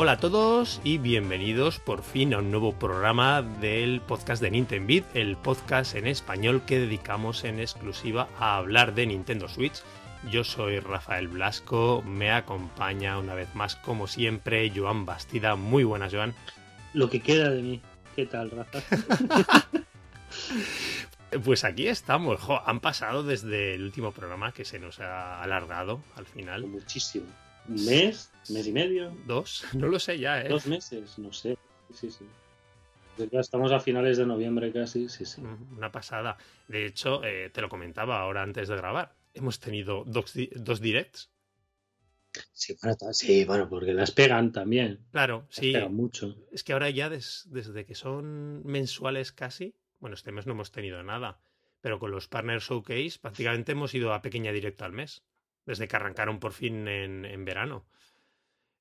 Hola a todos y bienvenidos por fin a un nuevo programa del podcast de Nintendo Beat, el podcast en español que dedicamos en exclusiva a hablar de Nintendo Switch. Yo soy Rafael Blasco, me acompaña una vez más, como siempre, Joan Bastida. Muy buenas, Joan. Lo que queda de mí. ¿Qué tal, Rafa? Pues aquí estamos. Jo, han pasado desde el último programa que se nos ha alargado al final. Muchísimo. ¿Un mes? ¿Mes y medio? ¿Dos? No lo sé ya, ¿eh? ¿Dos meses? No sé. Sí, sí. Estamos a finales de noviembre casi, sí, sí. Una pasada. De hecho, eh, te lo comentaba ahora antes de grabar. Hemos tenido dos, dos directs. Sí bueno, sí, bueno, porque las pegan también. Claro, Las sí. pegan mucho. Es que ahora ya des- desde que son mensuales casi, bueno, este mes no hemos tenido nada, pero con los Partner Showcase prácticamente hemos ido a pequeña directa al mes, desde que arrancaron por fin en, en verano.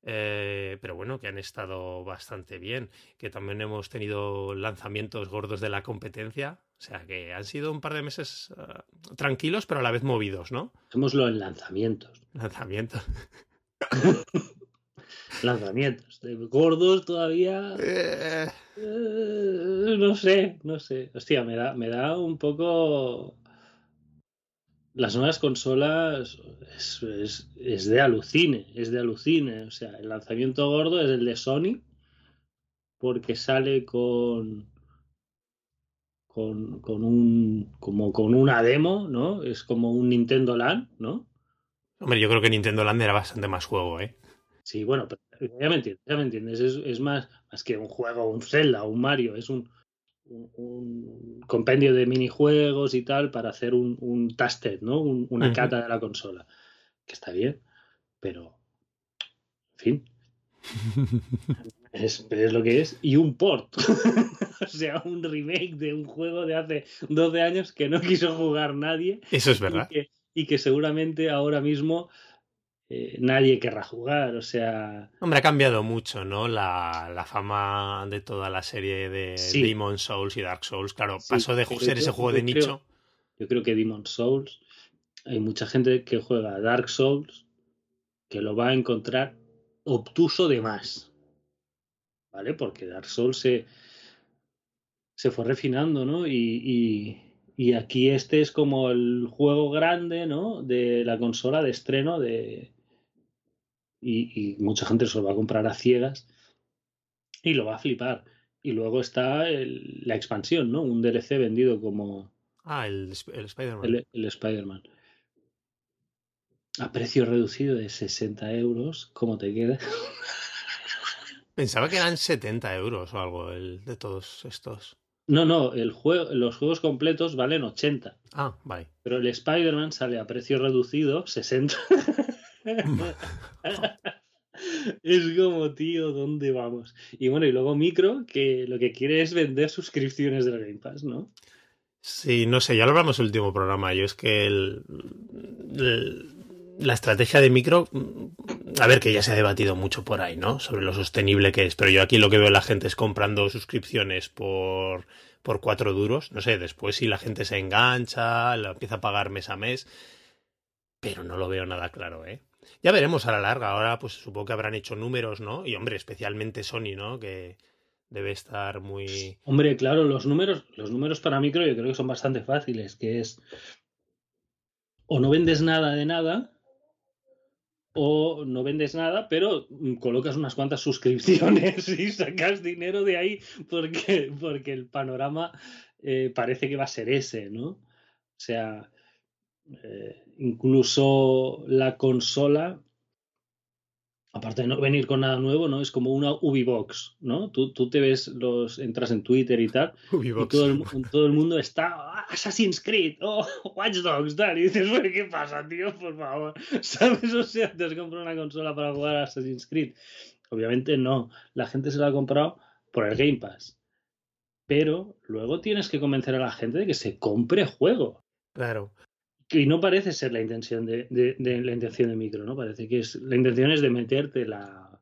Eh, pero bueno, que han estado bastante bien, que también hemos tenido lanzamientos gordos de la competencia, o sea que han sido un par de meses ah, tranquilos, pero a la vez movidos, ¿no? Dejémoslo en lanzamientos. Lanzamientos. Lanzamientos. Gordos todavía. Eh, eh, no sé, no sé. Hostia, me da, me da un poco. Las nuevas consolas es, es- es de alucine, es de alucine. O sea, el lanzamiento gordo es el de Sony, porque sale con, con, con un, como con una demo, ¿no? Es como un Nintendo Land, ¿no? Hombre, yo creo que Nintendo Land era bastante más juego, ¿eh? Sí, bueno, pero ya me entiendes, ya me entiendes. Es, es más, más que un juego, un Zelda, un Mario, es un, un, un compendio de minijuegos y tal para hacer un, un tasted, ¿no? Un- una cata de la consola. Que está bien, pero en fin, es, es lo que es. Y un port. o sea, un remake de un juego de hace 12 años que no quiso jugar nadie Eso es y verdad. que, y que seguramente ahora mismo eh, nadie querrá jugar. O sea, Hombre, ha cambiado mucho, ¿no? La, la fama de toda la serie de Sí. Demon Souls y Dark Souls. Claro, Sí, pasó de ser ese juego de creo- nicho. yo creo que Demon Souls, hay mucha gente que juega Dark Souls que lo va a encontrar obtuso de más. ¿Vale? Porque Dark Souls se, se fue refinando, ¿no? Y, y- y aquí este es como el juego grande, ¿no? De la consola de estreno de... Y, y mucha gente se lo va a comprar a ciegas y lo va a flipar. Y luego está el- la expansión, ¿no? Un DLC vendido como Ah, el, el Spider-Man. el, el Spider-Man. A precio reducido de 60 euros, ¿cómo te queda? Pensaba que eran 70 euros o algo el de todos estos. No, no, el juego, los juegos completos valen 80, Ah, vale. pero el Spider-Man sale a precio reducido 60. es como, tío, ¿dónde vamos? Y bueno, y luego Micro, que lo que quiere es vender suscripciones del Game Pass, ¿no? Sí, no sé, ya lo hablamos en el último programa. Yo es que el- la estrategia de micro, a ver, que ya se ha debatido mucho por ahí, ¿no? Sobre lo sostenible que es. Pero yo aquí lo que veo la gente es comprando suscripciones por, por cuatro duros. No sé, después si la gente se engancha, lo empieza a pagar mes a mes. Pero no lo veo nada claro, ¿eh? Ya veremos a la larga. Ahora, pues supongo que habrán hecho números, ¿no? Y hombre, especialmente Sony, ¿no? Que debe estar muy. Hombre, claro, los números, los números para Micro yo creo que son bastante fáciles, que es o no vendes nada de nada, o no vendes nada, pero colocas unas cuantas suscripciones y sacas dinero de ahí porque, porque el panorama eh, parece que va a ser ese, ¿no? O sea, eh, incluso la consola, aparte de no venir con nada nuevo, ¿no? Es como una Ubibox, ¿no? Tú, tú te ves los, entras en Twitter y tal, y todo el, todo el mundo está "Ah, Assassin's Creed, oh, Watch Dogs, tal. Y dices, "Bueno, ¿qué pasa, tío? Por favor. ¿Sabes? O sea, te has comprado una consola para jugar a Assassin's Creed. Obviamente no. La gente se la ha comprado por el Game Pass. Pero luego tienes que convencer a la gente de que se compre juego. Claro. Y no parece ser la intención de, la intención de micro, ¿no? Parece que es la intención es de meterte la,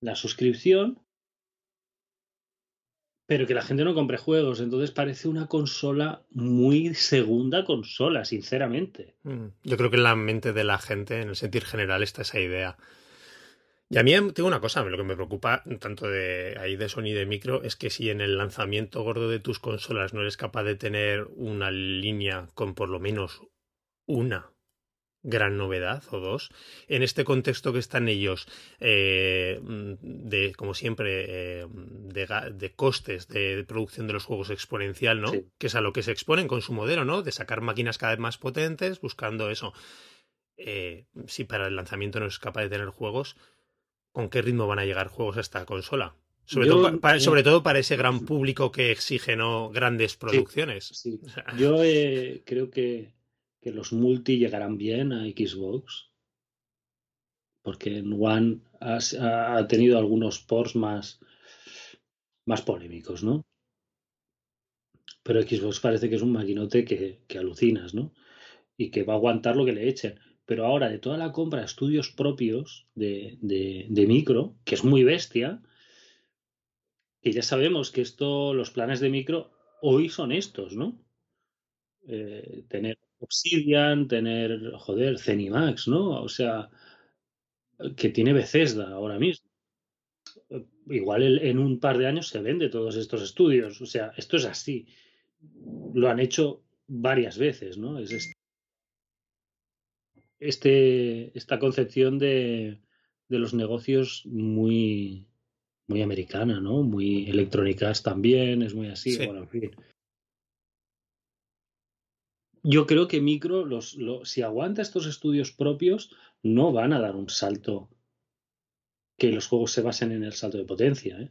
la suscripción, pero que la gente no compre juegos. Entonces parece una consola muy segunda consola, sinceramente. Mm, Yo creo que en la mente de la gente, en el sentir general, está esa idea. Y a mí tengo una cosa, lo que me preocupa tanto de ahí de Sony de micro es que si en el lanzamiento gordo de tus consolas no eres capaz de tener una línea con por lo menos una gran novedad o dos. En este contexto que están ellos, eh, de, como siempre, eh, de, costes de producción de los juegos exponencial, ¿no? Que es a lo que se exponen con su modelo, ¿no? De sacar máquinas cada vez más potentes, buscando eso. Eh, si para el lanzamiento no es capaz de tener juegos, ¿con qué ritmo van a llegar juegos a esta consola? Sobre, todo, para, sobre todo para ese gran público que exige ¿no? grandes producciones. Yo creo que que los multi llegarán bien a Xbox, porque en One ha, tenido algunos ports más, más polémicos, ¿no? Pero Xbox parece que es un maquinote que, alucinas, ¿no? Y que va a aguantar lo que le echen. Pero ahora, de toda la compra de estudios propios de, de, micro, que es muy bestia, que ya sabemos que esto, los planes de micro hoy son estos, ¿no? Eh, tener Obsidian, tener, joder, Zenimax, ¿no? O sea, que tiene Bethesda ahora mismo. Igual en un par de años se vende todos estos estudios. O sea, esto es así. Lo han hecho varias veces, ¿no? Es este, esta concepción de, de los negocios muy, muy americana, ¿no? Muy electrónicas también, es muy así. Bueno, en fin yo creo que Micro, si aguanta estos estudios propios, no van a dar un salto que los juegos se basen en el salto de potencia, ¿eh?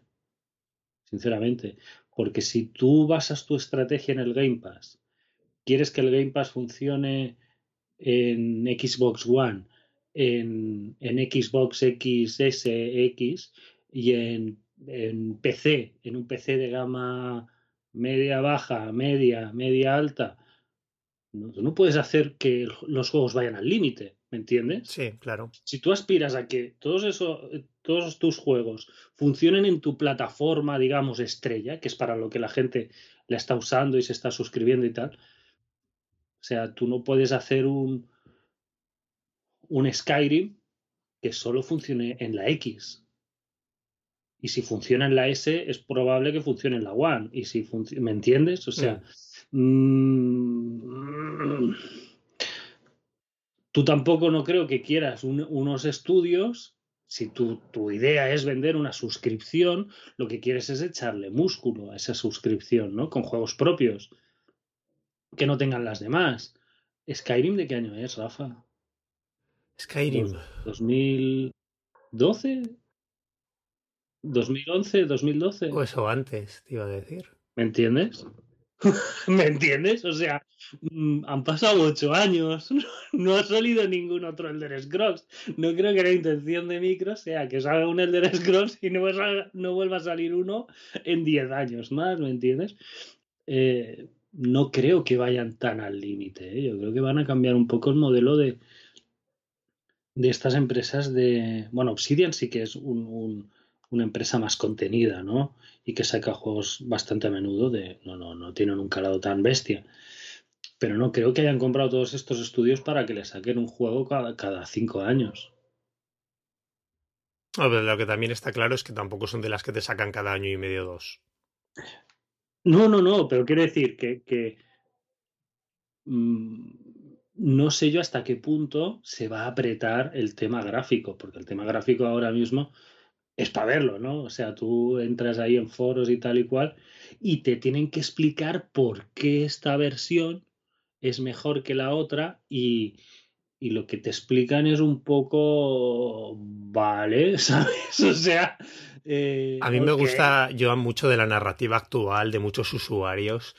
sinceramente. Porque si tú basas tu estrategia en el Game Pass, quieres que el Game Pass funcione en Xbox One, en, en Xbox XSX y en PC, en un PC de gama media baja, media, media alta, no, puedes hacer que los juegos vayan al límite, ¿me entiendes? Sí, claro. Si tú aspiras a que todos, eso, todos tus juegos funcionen en tu plataforma, digamos, estrella, que es para lo que la gente la está usando y se está suscribiendo y tal, o sea, tú no puedes hacer un, un Skyrim que solo funcione en la X. Y si funciona en la S, es probable que funcione en la One. Y si ¿Me entiendes? O sea, mm. Mm, tú tampoco no creo que quieras unos estudios. Si tu, tu, idea es vender una suscripción, lo que quieres es echarle músculo a esa suscripción, ¿no? Con juegos propios que no tengan las demás. ¿Skyrim de qué año es, Rafa? Skyrim. ¿2012? ¿2011? ¿2012? O eso antes, te iba a decir. ¿Me entiendes? ¿Me entiendes? O sea, mm, han pasado ocho años, no ha salido ningún otro Elder Scrolls. No creo que la intención de Micro sea que salga un Elder Scrolls y no, vuelva a salir uno en diez años más, ¿me entiendes? Eh, no creo que vayan tan al límite. ¿eh? Yo creo que van a cambiar un poco el modelo de, de estas empresas de... Bueno, Obsidian sí que es un una empresa más contenida, ¿no? Y que saca juegos bastante a menudo de, no, no, no tienen un calado tan bestia. Pero no creo que hayan comprado todos estos estudios para que le saquen un juego cada, cada cinco años. lo que también está claro es que tampoco son de las que te sacan cada año y medio dos. No, no, no, pero quiere decir que, que mm, no sé yo hasta qué punto se va a apretar el tema gráfico, porque el tema gráfico ahora mismo es para verlo, ¿no? O sea, tú entras ahí en foros y tal y cual y te tienen que explicar por qué esta versión es mejor que la otra y, y lo que te explican es un poco, vale, ¿sabes? O sea... Eh, a mí me gusta, yo mucho de la narrativa actual de muchos usuarios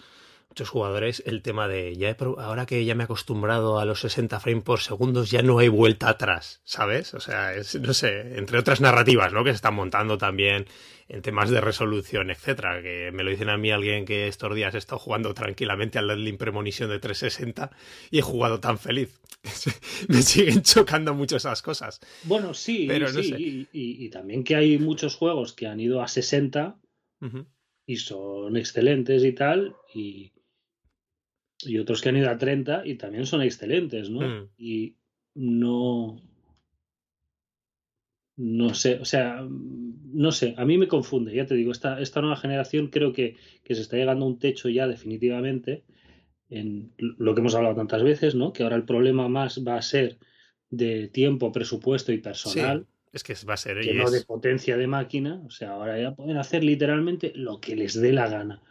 muchos jugadores el tema de ya ahora que ya me he acostumbrado a los 60 frames por segundos ya no hay vuelta atrás, ¿sabes? O sea, es, no sé, entre otras narrativas, ¿no? Que se están montando también en temas de resolución, etcétera, que me lo dicen a mí alguien que estos días he estado jugando tranquilamente al Deadly Premonition de 360 y he jugado tan feliz. me siguen chocando mucho esas cosas. Bueno, sí, pero sí, y, también que hay muchos juegos que han ido a 60 y son excelentes y tal, y, y otros que han ido a 30 y también son excelentes, ¿no? Mm. Y no. no sé, o sea, no sé, a mí me confunde, ya te digo, esta, esta nueva generación creo que, que se está llegando a un techo ya definitivamente en lo que hemos hablado tantas veces, ¿no? Que ahora el problema más va a ser de tiempo, presupuesto y personal. es que va a ser que no de potencia de máquina. O sea, ahora ya pueden hacer literalmente lo que les dé la gana.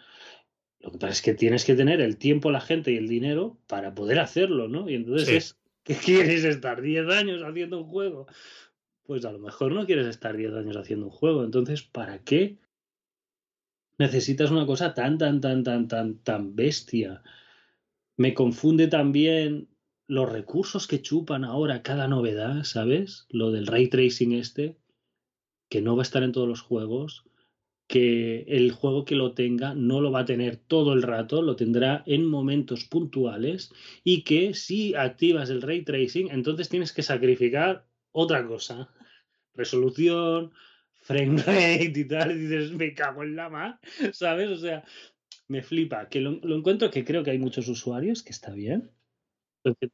Lo que pasa es que tienes que tener el tiempo, la gente y el dinero para poder hacerlo, ¿no? Y entonces es, ¿qué quieres estar 10 años haciendo un juego? Pues a lo mejor no quieres estar 10 años haciendo un juego. Entonces, ¿para qué necesitas una cosa tan, tan, tan, tan, tan, tan bestia? Me confunde también los recursos que chupan ahora cada novedad, ¿sabes? Lo del ray tracing este, que no va a estar en todos los juegos, que el juego que lo tenga no lo va a tener todo el rato, lo tendrá en momentos puntuales y que si activas el ray tracing, entonces tienes que sacrificar otra cosa. Resolución, frame rate y tal, y dices, me cago en la mar, ¿sabes? O sea, me flipa, que lo, lo encuentro que creo que hay muchos usuarios, que está bien,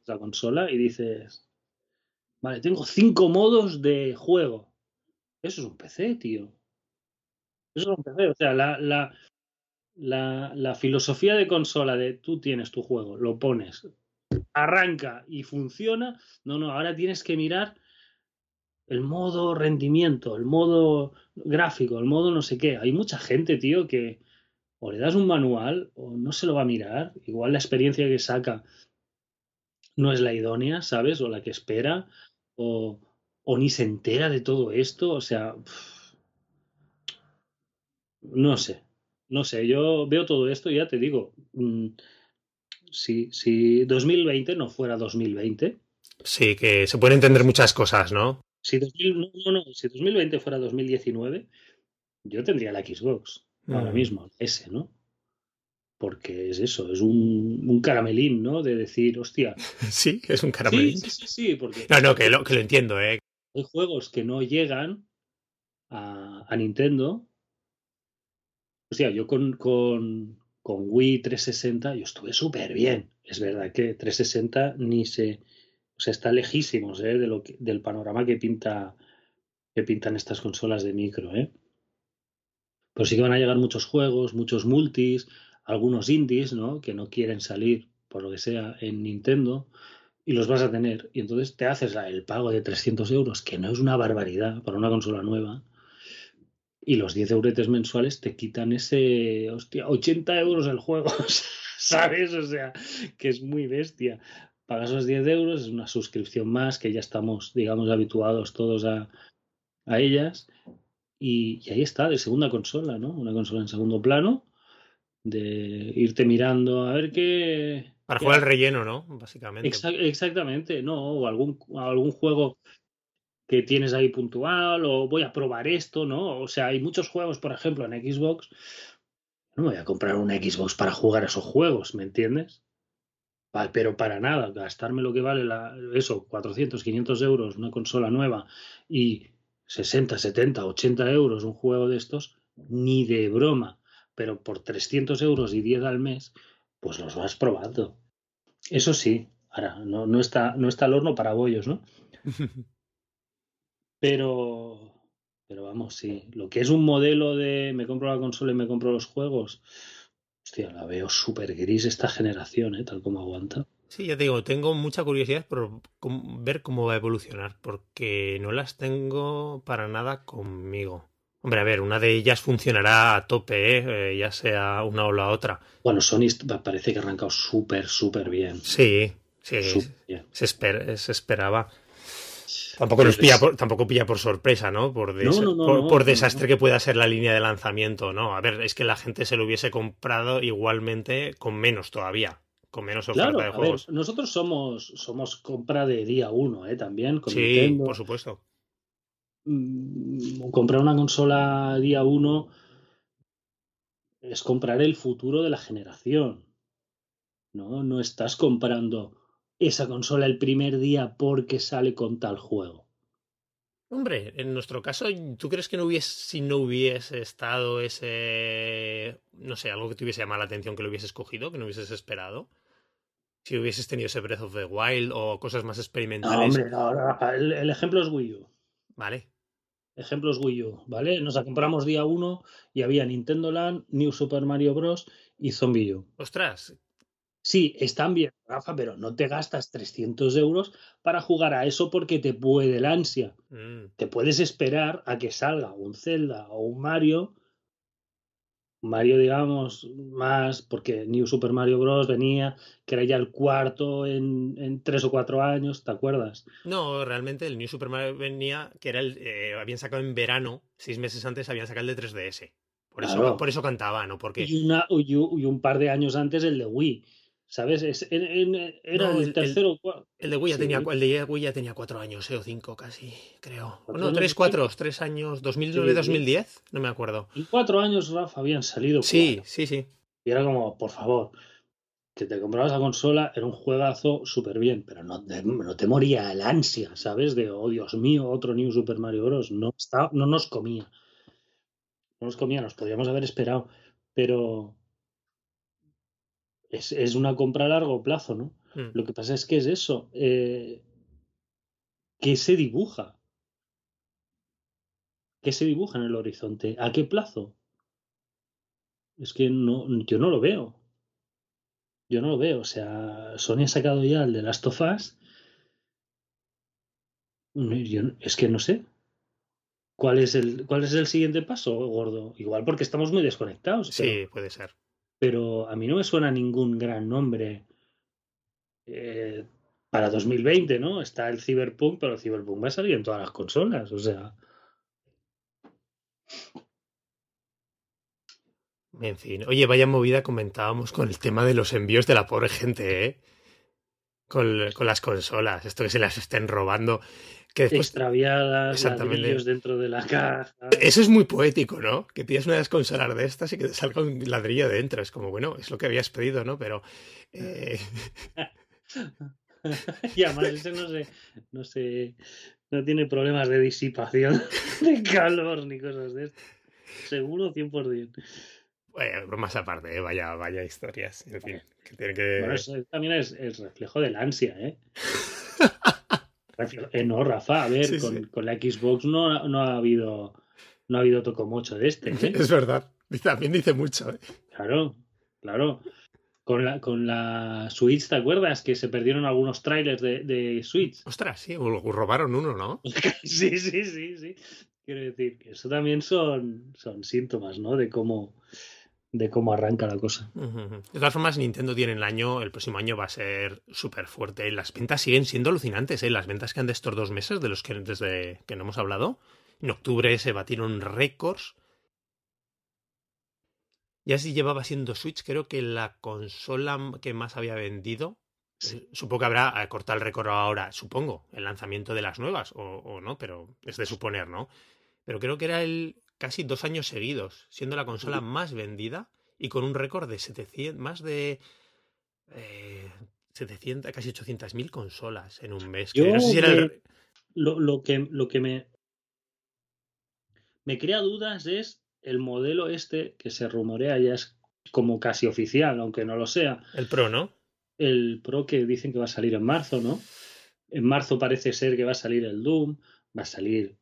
la consola y dices, vale, tengo cinco modos de juego. Eso es un PC, tío. Eso es un PC. O sea, la, la, la, la filosofía de consola de tú tienes tu juego, lo pones, arranca y funciona. No, no, ahora tienes que mirar el modo rendimiento, el modo gráfico, el modo no sé qué. Hay mucha gente, tío, que o le das un manual o no se lo va a mirar. Igual la experiencia que saca no es la idónea, ¿sabes? O la que espera, o, o ni se entera de todo esto, o sea, no sé, no sé, yo veo todo esto y ya te digo, mm, si, si 2020 no fuera 2020. Sí, que se pueden entender muchas cosas, ¿no? Si, no, no, si 2020 fuera 2019, yo tendría la Xbox ahora mm. mismo, ese, ¿no? porque es eso, es un, un, caramelín, ¿no? De decir, hostia. Sí, es un caramelín. Sí, sí, sí, porque. No, no, que lo, que lo entiendo, ¿eh? Hay juegos que no llegan a, a Nintendo. O sea, yo con, con, con Wii 360 yo estuve súper bien. Es verdad que 360 ni se. O sea, está lejísimos ¿eh? de lo que, del panorama que pinta que pintan estas consolas de micro, ¿eh? Pero sí que van a llegar muchos juegos, muchos multis, algunos indies, ¿no? Que no quieren salir, por lo que sea, en Nintendo, y los vas a tener. Y entonces te haces el pago de 300 euros, que no es una barbaridad para una consola nueva, y los 10 euretes mensuales te quitan ese, hostia, 80 euros el juego, ¿sabes? O sea, que es muy bestia. Pagas los 10 euros, es una suscripción más, que ya estamos, digamos, habituados todos a, a ellas. Y, y, ahí está, de segunda consola, ¿no? Una consola en segundo plano de irte mirando a ver qué... Para jugar el relleno, ¿no? Básicamente. exactamente, no, o algún, algún juego que tienes ahí puntual, o voy a probar esto, ¿no? O sea, hay muchos juegos, por ejemplo, en Xbox. No me voy a comprar una Xbox para jugar esos juegos, ¿me entiendes? Pero para nada, gastarme lo que vale eso, 400, 500 euros, una consola nueva y 60, 70, 80 euros un juego de estos, ni de broma pero por 300 euros y 10 al mes, pues los vas probando. Eso sí, ahora, no, no, está, no está el horno para bollos, ¿no? Pero, pero vamos, sí, lo que es un modelo de me compro la consola y me compro los juegos, hostia, la veo súper gris esta generación, ¿eh? tal como aguanta. Sí, ya te digo, tengo mucha curiosidad por ver cómo va a evolucionar, porque no las tengo para nada conmigo. Hombre, a ver, una de ellas funcionará a tope, ¿eh? ya sea una o la otra. Bueno, Sony parece que ha arrancado súper, súper bien. Sí, sí, Se, se, esperaba. Tampoco, nos pilla por, tampoco pilla por sorpresa, ¿no? Por, por, desastre que pueda ser la línea de lanzamiento, ¿no? A ver, es que la gente se lo hubiese comprado igualmente con menos todavía, con menos oferta de juegos. nosotros somos, somos compra de día uno, ¿eh? También. Con sí, por supuesto. Mm, comprar una consola día uno es comprar el futuro de la generación. No, no estás comprando esa consola el primer día porque sale con tal juego. Hombre, en nuestro caso, ¿tú crees que no hubiese, si no hubiese estado ese, no sé, algo que te hubiese llamado la atención que lo hubieses cogido, que no hubieses esperado? Si hubieses tenido ese Breath of the Wild o cosas más experimentales. No, hombre, el, el, ejemplo es Wii U. Vale. ejemplos Wii U, ¿vale? Nos la compramos día uno y había Nintendo Land, New Super Mario Bros. y Zombie U. Ostras. Sí, están bien, Rafa, pero no te gastas 300 euros para jugar a eso porque te puede el ansia. Mm. Te puedes esperar a que salga un Zelda o un Mario. Mario, digamos, más, porque New Super Mario Bros. venía, que era ya el cuarto en, en tres o cuatro años, ¿te acuerdas? No, realmente el New Super Mario venía, que era el. eh, habían sacado en verano, seis meses antes habían sacado el de 3DS. Por eso, por eso cantaba, ¿no? Porque. Y, una, y un par de años antes el de Wii, ¿sabes? Es, en- en- era No, el- el el- tercero. cua- El de Wii ya Sí. tenía, el de ya tenía cuatro años, eh, o cinco casi, creo. ¿Cuatro No, tres, cuatro, tres años, 2009, Sí. 2010, no me acuerdo. Y cuatro años, Rafa, habían salido. Sí, cuatro. sí, sí. Y era como, por favor, que te comprabas la consola, era un juegazo súper bien, pero no te, no te moría el ansia, ¿sabes? De, oh Dios mío, otro New Super Mario Bros. No, está, no nos comía. No nos comía, nos podríamos haber esperado, pero es, es una compra a largo plazo, ¿no? Mm. Lo que pasa es que es eso, eh, ¿qué se dibuja? ¿Qué se dibuja en el horizonte? ¿A qué plazo? Es que no, yo no lo veo. Yo no lo veo. O sea, Sony ha sacado ya el de Last of Us. Yo es que no sé. ¿Cuál es el, cuál es el siguiente paso, gordo? Igual porque estamos muy desconectados. pero- Sí, puede ser. Pero a mí no me suena ningún gran nombre eh, para 2020, ¿no? Está el Cyberpunk, pero el Cyberpunk va a salir en todas las consolas, o sea, En fin. Oye, vaya movida comentábamos con el tema de los envíos de la pobre gente, ¿eh? Con, con las consolas, esto que se las estén robando. Que después. extraviadas, ladrillos dentro de la caja. Eso es muy poético, ¿no? Que pidas una de las consolas de estas y que te salga un ladrillo dentro. Es como, bueno, es lo que habías pedido, ¿no? Pero. eh, y además ese no se, no se, no tiene problemas de disipación de calor ni cosas de esto. Seguro 100%. Bromas aparte, ¿eh? Vaya, vaya historias. En fin, que tienen que. Bueno, eso también es el reflejo del ansia, ¿eh? Eh, no, Rafa, a ver, Sí, con, sí. con la Xbox no, ha- no ha habido no ha habido tocomocho de este, ¿eh? Es verdad. También dice mucho, ¿eh? Claro, claro. Con la, con la Switch, ¿te acuerdas? Que se perdieron algunos trailers de, de Switch. Ostras, sí, o robaron uno, ¿no? Sí, sí, sí, sí. Quiero decir que eso también son, son síntomas, ¿no? De cómo, de cómo arranca la cosa. De todas formas, Nintendo tiene el año, el próximo año va a ser súper fuerte. Las ventas siguen siendo alucinantes, ¿eh? Las ventas que han de estos dos meses, de los que desde que no hemos hablado. En octubre se batieron récords. Ya si llevaba siendo Switch, creo que la consola que más había vendido. eh, Supongo que habrá eh, cortado el récord ahora, supongo, el lanzamiento de las nuevas, o, o no, pero es de suponer, ¿no? Pero creo que era el casi dos años seguidos, siendo la consola más vendida y con un récord de 700, más de eh, 700, casi 800 mil consolas en un mes. que Yo no sé si era el- me- Lo, lo que, lo que me, me crea dudas es el modelo este que se rumorea ya es como casi oficial, aunque no lo sea. el Pro, ¿no? El Pro que dicen que va a salir en marzo, ¿no? En marzo parece ser que va a salir el Doom, va a salir,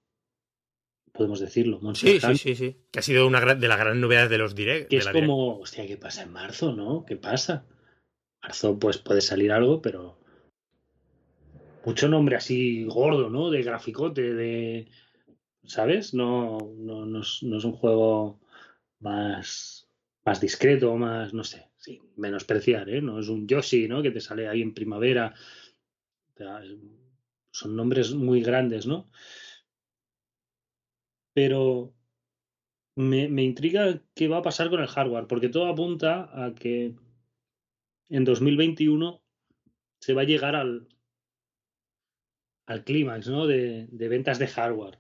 podemos decirlo, Monster Sí, sí, sí, sí. Que ha sido una gran- de las grandes novedades de los direct. que es Direct. como, hostia, ¿qué pasa en marzo, no? ¿Qué pasa? Marzo pues puede salir algo, pero mucho nombre así gordo, ¿no? De graficote, de, ¿sabes? No, no, no, es, no es un juego más, más discreto, más, no sé, sin menospreciar, ¿eh? No es un Yoshi, ¿no? Que te sale ahí en primavera. Son nombres muy grandes, ¿no? Pero me, me intriga qué va a pasar con el hardware, porque todo apunta a que en 2021 se va a llegar al, al clímax ¿no? de, de ventas de hardware.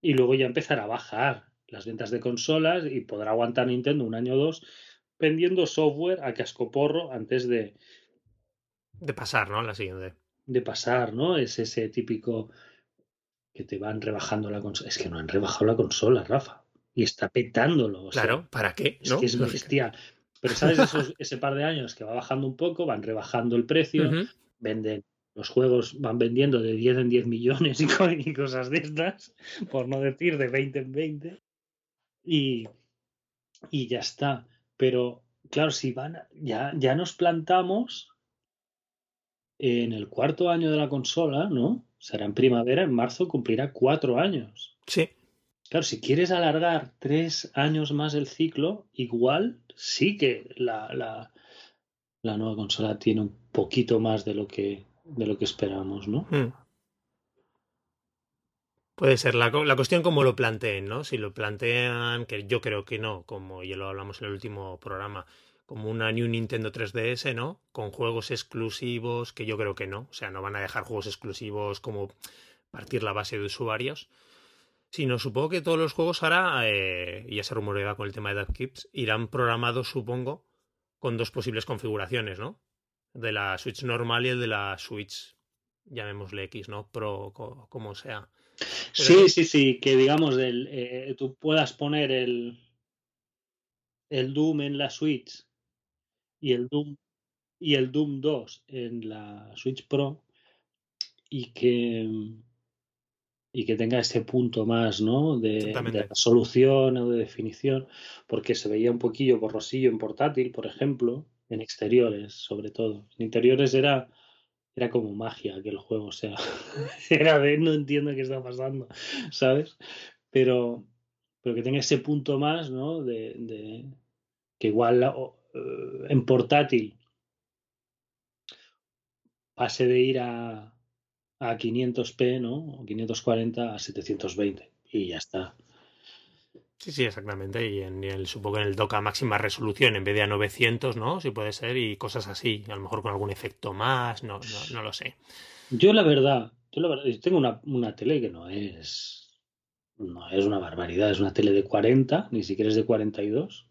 Y luego ya empezará a bajar las ventas de consolas y podrá aguantar Nintendo un año o dos vendiendo software a cascoporro antes de, De pasar, ¿no? La siguiente. de pasar, ¿no? Es ese típico que te van rebajando la consola. Es que no han rebajado la consola, Rafa. Y está petándolo. o sea, Claro, ¿para qué? es ¿No? que es bestial. Pero ¿sabes? Esos- ese par de años que va bajando un poco, van rebajando el precio, venden los juegos van vendiendo de 10 en 10 millones y, cosas de estas, por no decir de 20 en 20. Y, y ya está. Pero claro, si van, ya, ya nos plantamos en el cuarto año de la consola, ¿no? Será en primavera, en marzo cumplirá cuatro años. Sí. Claro, si quieres alargar tres años más el ciclo, igual sí que la, la, la nueva consola tiene un poquito más de lo que, de lo que esperamos, ¿no? Hmm. Puede ser. La, la, cuestión como lo planteen, ¿no? Si lo plantean, que yo creo que no, como ya lo hablamos en el último programa, como una New Nintendo 3DS, ¿no? Con juegos exclusivos, que yo creo que no. O sea, no van a dejar juegos exclusivos como partir la base de usuarios. Sino supongo que todos los juegos ahora, eh, ya se rumorea con el tema de DevKips, irán programados, supongo, con dos posibles configuraciones, ¿no? De la Switch normal y el de la Switch, llamémosle X, ¿no? Pro, como sea. sí, sí, sí, que digamos, el, eh, tú puedas poner el, el Doom en la Switch y el Doom y el Doom 2 en la Switch Pro y que y que tenga ese punto más ¿no? de, de resolución o de definición, porque se veía un poquillo borrosillo en portátil, por ejemplo, en exteriores sobre todo. En interiores era, era como magia aquel juego, o sea, era de no entiendo qué está pasando, ¿sabes? Pero, pero que tenga ese punto más, ¿no? De, de que igual en portátil pase de ir a, a 500p, ¿no? O 540 a 720 y ya está. Sí, sí, exactamente. Y en el, supongo que en el dock a máxima resolución en vez de a 900, ¿no? Si puede ser, y cosas así. A lo mejor con algún efecto más, no, no, no lo sé. Yo la verdad, yo la verdad, tengo una, una tele que no es. No es una barbaridad, es una tele de 40, ni siquiera es de 42.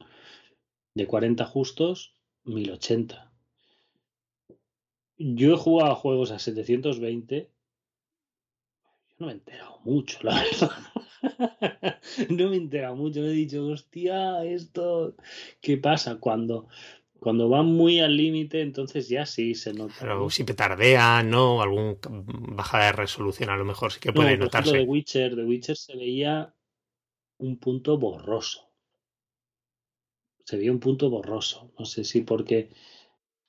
De 40 justos, 1080. Yo he jugado a juegos a 720 no me he enterado mucho, la verdad. no me he enterado mucho, no he dicho, hostia, esto, ¿qué pasa? Cuando, cuando van muy al límite, entonces ya sí se nota. Pero si tardea, ¿no? Algún bajada de resolución a lo mejor sí que puede no, notarse. de Witcher, de Witcher se veía un punto borroso. Se veía un punto borroso. No sé si porque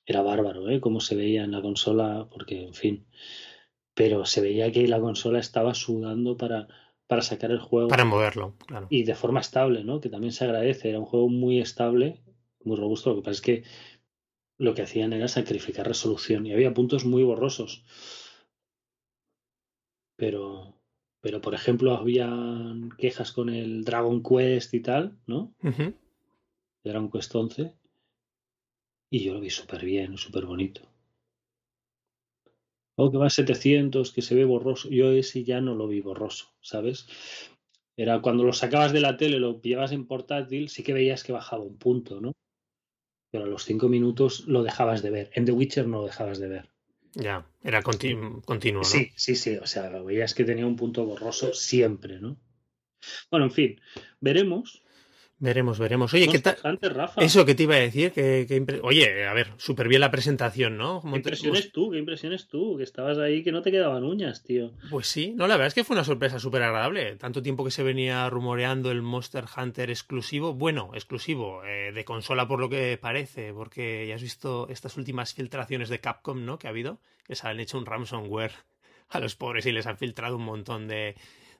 era bárbaro, ¿eh? Como se veía en la consola, porque, en fin pero se veía que la consola estaba sudando para, para sacar el juego. Para moverlo, claro. Y de forma estable, ¿no? Que también se agradece. Era un juego muy estable, muy robusto. Lo que pasa es que lo que hacían era sacrificar resolución y había puntos muy borrosos. Pero, pero por ejemplo, había quejas con el Dragon Quest y tal, ¿no? Dragon Quest 11. Y yo lo vi súper bien, súper bonito o que va a 700, que se ve borroso. Yo ese ya no lo vi borroso, ¿sabes? Era cuando lo sacabas de la tele, lo pillabas en portátil, sí que veías que bajaba un punto, ¿no? Pero a los cinco minutos lo dejabas de ver. En The Witcher no lo dejabas de ver. Ya, era continuo, ¿no? Sí, sí, sí. O sea, veías que tenía un punto borroso siempre, ¿no? Bueno, en fin, veremos Veremos, veremos. Oye, ¿qué tal? Eso que te iba a decir, que, oye, a ver, súper bien la presentación, ¿no? ¿Qué impresiones tú? ¿Qué impresiones tú? Que estabas ahí que no te quedaban uñas, tío. Pues sí, no, la verdad es que fue una sorpresa súper agradable. Tanto tiempo que se venía rumoreando el Monster Hunter exclusivo, bueno, exclusivo, eh, de consola por lo que parece, porque ya has visto estas últimas filtraciones de Capcom, ¿no? Que ha habido, que se han hecho un ransomware a los pobres y les han filtrado un montón de,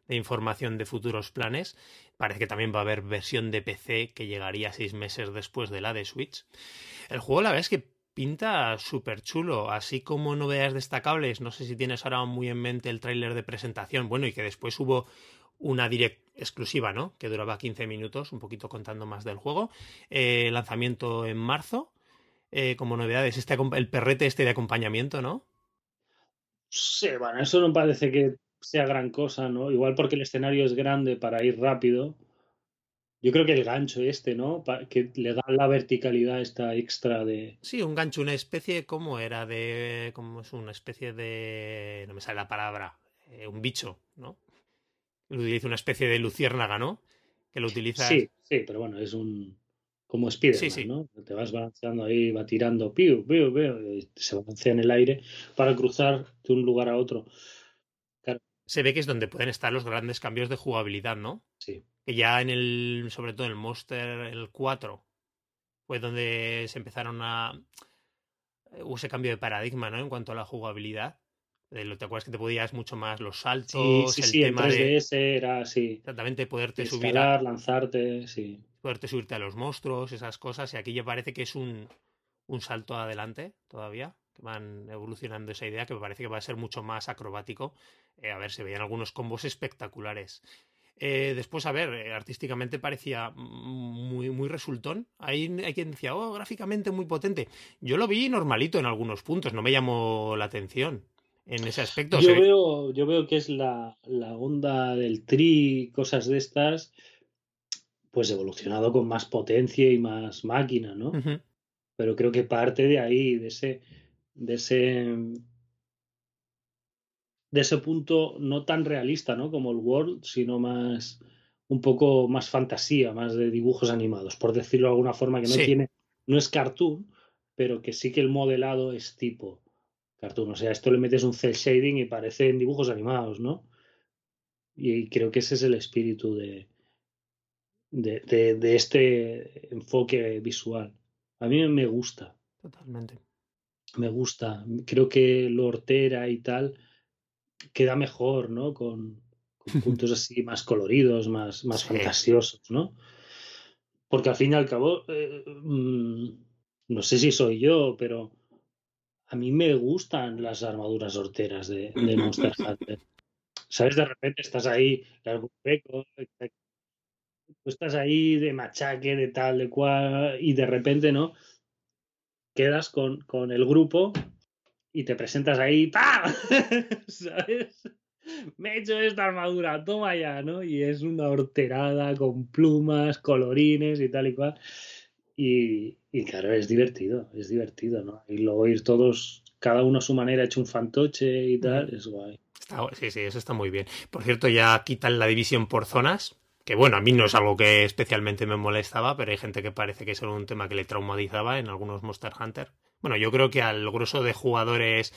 de información de futuros planes. Parece que también va a haber versión de PC que llegaría seis meses después de la de Switch. El juego, la verdad es que pinta súper chulo, así como novedades destacables. No sé si tienes ahora muy en mente el tráiler de presentación. Bueno, y que después hubo una direct exclusiva, ¿no? Que duraba 15 minutos, un poquito contando más del juego. Eh, lanzamiento en marzo. Eh, como novedades, este, el perrete este de acompañamiento, ¿no? Sí, bueno, eso no parece que sea gran cosa, ¿no? Igual porque el escenario es grande para ir rápido. Yo creo que el gancho este, ¿no? Que le da la verticalidad esta extra de... Sí, un gancho, una especie, ¿cómo era? De... ¿Cómo es? Una especie de... No me sale la palabra. Eh, un bicho, ¿no? Utiliza una especie de luciérnaga, ¿no? Que lo utiliza... Sí, sí, pero bueno, es un... como Spider-Man, ¿no? Te vas balanceando ahí, va tirando, piu, piu, piu, y se balancea en el aire para cruzar de un lugar a otro. Se ve que es donde pueden estar los grandes cambios de jugabilidad, ¿no? Sí. Que ya en el, sobre todo en el Monster, el 4, fue donde se empezaron a... Hubo ese cambio de paradigma, ¿no? En cuanto a la jugabilidad. ¿Te acuerdas que te podías mucho más los saltos? Sí, sí, el tema de era así. Exactamente, poderte subir. lanzarte, sí. Poderte subirte a los monstruos, esas cosas. Y aquí ya parece que es un, un salto adelante todavía. Que van evolucionando esa idea que me parece que va a ser mucho más acrobático. Eh, a ver, se veían algunos combos espectaculares. Eh, después, a ver, eh, artísticamente parecía muy, muy resultón. Hay, hay quien decía, oh, gráficamente muy potente. Yo lo vi normalito en algunos puntos, no me llamó la atención en ese aspecto. Yo, veo, yo veo que es la, onda del tri, cosas de estas, pues evolucionado con más potencia y más máquina, ¿no? Pero creo que parte de ahí, de ese, de ese, de ese punto no tan realista, ¿no? Como el World, sino más, un poco más fantasía, más de dibujos animados, por decirlo de alguna forma, que no tiene, no es cartoon, pero que sí que el modelado es tipo cartoon. O sea, esto le metes un cel shading y parecen dibujos animados, ¿no? Y creo que ese es el espíritu de, de, este enfoque visual. A mí me gusta. Totalmente. Me gusta. Creo que lo hortera y tal queda mejor, ¿no? Con, puntos así más coloridos, más, más fantasiosos, ¿no? Porque al fin y al cabo, eh, mm, no sé si soy yo, pero a mí me gustan las armaduras horteras de, Monster Hunter. ¿Sabes? De repente estás ahí, tú estás ahí de machaque, de tal, de cual, y de repente, ¿no? Quedas con, con el grupo y te presentas ahí, ¡pam! ¿Sabes? Me he hecho esta armadura, toma ya, ¿no? Y es una horterada con plumas, colorines y tal y cual. Y, claro, es divertido, es divertido, ¿no? Y luego ir todos, cada uno a su manera, hecho un fantoche y tal, es guay. sí, sí, eso está muy bien. Por cierto, ya quitan la división por zonas, que bueno, a mí no es algo que especialmente me molestaba, pero hay gente que parece que es un tema que le traumatizaba en algunos Monster Hunter. Bueno, yo creo que al grueso de jugadores,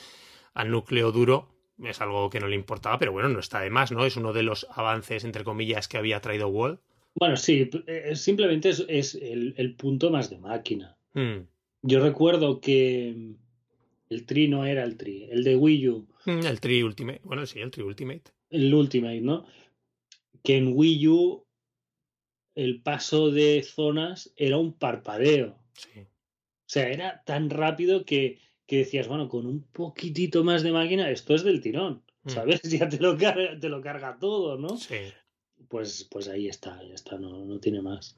al núcleo duro, es algo que no le importaba, pero bueno, no está de más, ¿no? Es uno de los avances, entre comillas, que había traído Wall. Bueno, sí, eh, simplemente es, el, punto más de máquina. Hmm. Yo recuerdo que el Tri no era el Tri, el de Wii U. Hmm, el Tri Ultimate, bueno, sí, el Tri Ultimate. El Ultimate, ¿no? Que en Wii U el paso de zonas era un parpadeo. Sí. O sea, era tan rápido que, que decías, bueno, con un poquitito más de máquina, esto es del tirón. Hmm. ¿Sabes? Ya te lo, carga, te lo carga todo, ¿no? Sí pues, pues ahí está, ya está, no, no tiene más.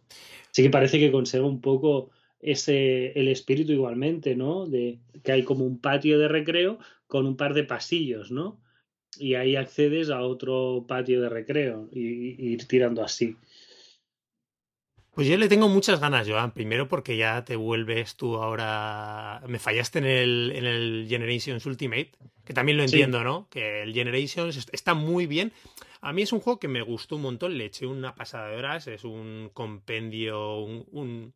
Sí que parece que conserva un poco ese el espíritu igualmente, ¿no? De que hay como un patio de recreo con un par de pasillos, ¿no? Y ahí accedes a otro patio de recreo y, ir tirando así. Pues yo le tengo muchas ganas, Joan. Primero porque ya te vuelves tú ahora. Me fallaste en el, en el Generations Ultimate, que también lo entiendo, ¿no? Que el Generations está muy bien. A mí es un juego que me gustó un montón, le eché una pasada de horas, es un compendio, un,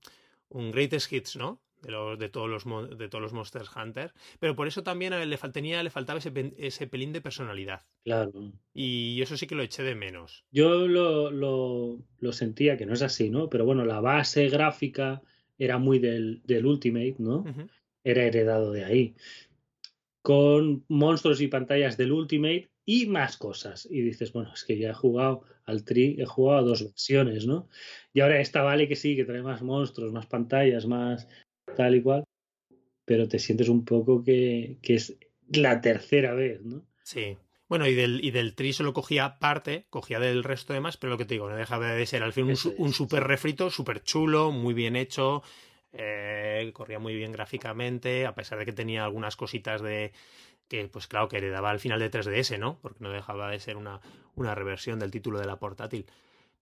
un, greatest hits, ¿no? De, los, de, todos los, de todos los Monster Hunter. Pero por eso también le, le faltaba ese, ese, pelín de personalidad. Claro. Y eso sí que lo eché de menos. Yo lo, lo, lo sentía, que no es así, ¿no? Pero bueno, la base gráfica era muy del, del Ultimate, ¿no? Era heredado de ahí. Con monstruos y pantallas del Ultimate y más cosas. Y dices, bueno, es que ya he jugado al Tri, he jugado a dos versiones, ¿no? Y ahora esta vale que sí, que trae más monstruos, más pantallas, más tal y cual, pero te sientes un poco que, que es la tercera vez, ¿no? Sí. Bueno, y del, y del Tri solo cogía parte, cogía del resto de más, pero lo que te digo, no dejaba de ser al fin un, un súper refrito, súper chulo, muy bien hecho, eh, corría muy bien gráficamente, a pesar de que tenía algunas cositas de, que pues claro que heredaba al final de 3DS, ¿no? Porque no dejaba de ser una, una reversión del título de la portátil.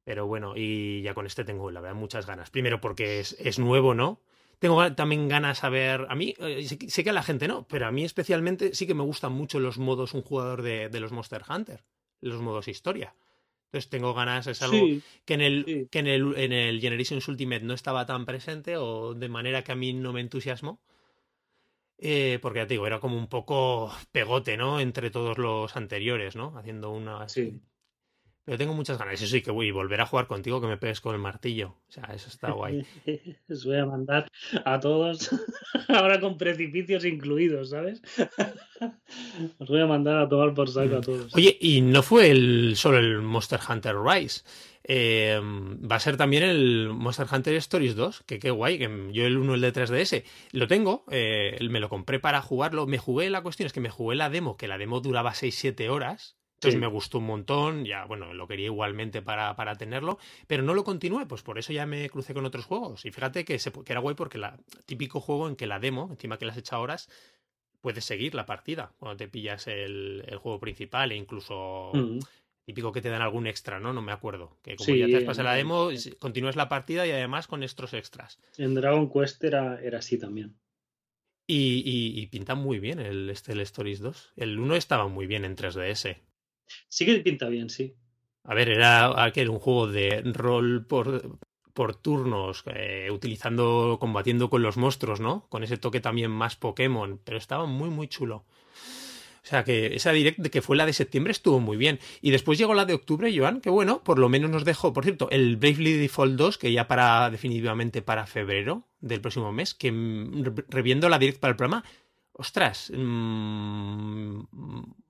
Pero bueno, y ya con este tengo, la verdad, muchas ganas. Primero porque es, es nuevo, ¿no? Tengo también ganas a ver, a mí, eh, sé que a la gente no, pero a mí especialmente sí que me gustan mucho los modos un jugador de, de los Monster Hunter, los modos historia. Entonces tengo ganas, es algo que, en el, que en el, en el Generations Ultimate no estaba tan presente o de manera que a mí no me entusiasmó. Eh, porque ya te digo, era como un poco pegote, ¿no? Entre todos los anteriores, ¿no? Haciendo una. Sí. Pero tengo muchas ganas. Eso sí que voy a volver a jugar contigo que me pegues con el martillo. O sea, eso está guay. Os voy a mandar a todos, ahora con precipicios incluidos, ¿sabes? Os voy a mandar a tomar por saco a todos. Oye, y no fue el, solo el Monster Hunter Rise. Eh, va a ser también el Monster Hunter Stories 2, que qué guay, que yo el 1, el de 3DS, lo tengo, eh, me lo compré para jugarlo, me jugué, la cuestión es que me jugué la demo, que la demo duraba 6-7 horas, entonces me gustó un montón, ya, bueno, lo quería igualmente para, para, tenerlo, pero no lo continué, pues por eso ya me crucé con otros juegos. Y fíjate que, se, que era guay porque la típico juego en que la demo, encima que las hecho horas, puedes seguir la partida cuando te pillas el, el juego principal e incluso mm. típico que te dan algún extra, ¿no? No me acuerdo. Que como ya te has pasado la demo, continúas la partida y además con estos extras. En Dragon Quest era, era así también. Y, y, y, pinta muy bien el, este, el Stories 2. El 1 estaba muy bien en 3DS. Sí que pinta bien, sí. A ver, era aquel un juego de rol por, por turnos, eh, utilizando, combatiendo con los monstruos, ¿no? Con ese toque también más Pokémon, pero estaba muy, muy chulo. O sea que esa direct que fue la de septiembre estuvo muy bien. Y después llegó la de octubre, Joan, que bueno, por lo menos nos dejó, por cierto, el Bravely Default 2, que ya para definitivamente para febrero del próximo mes, que reviendo la direct para el programa, ostras, mmm,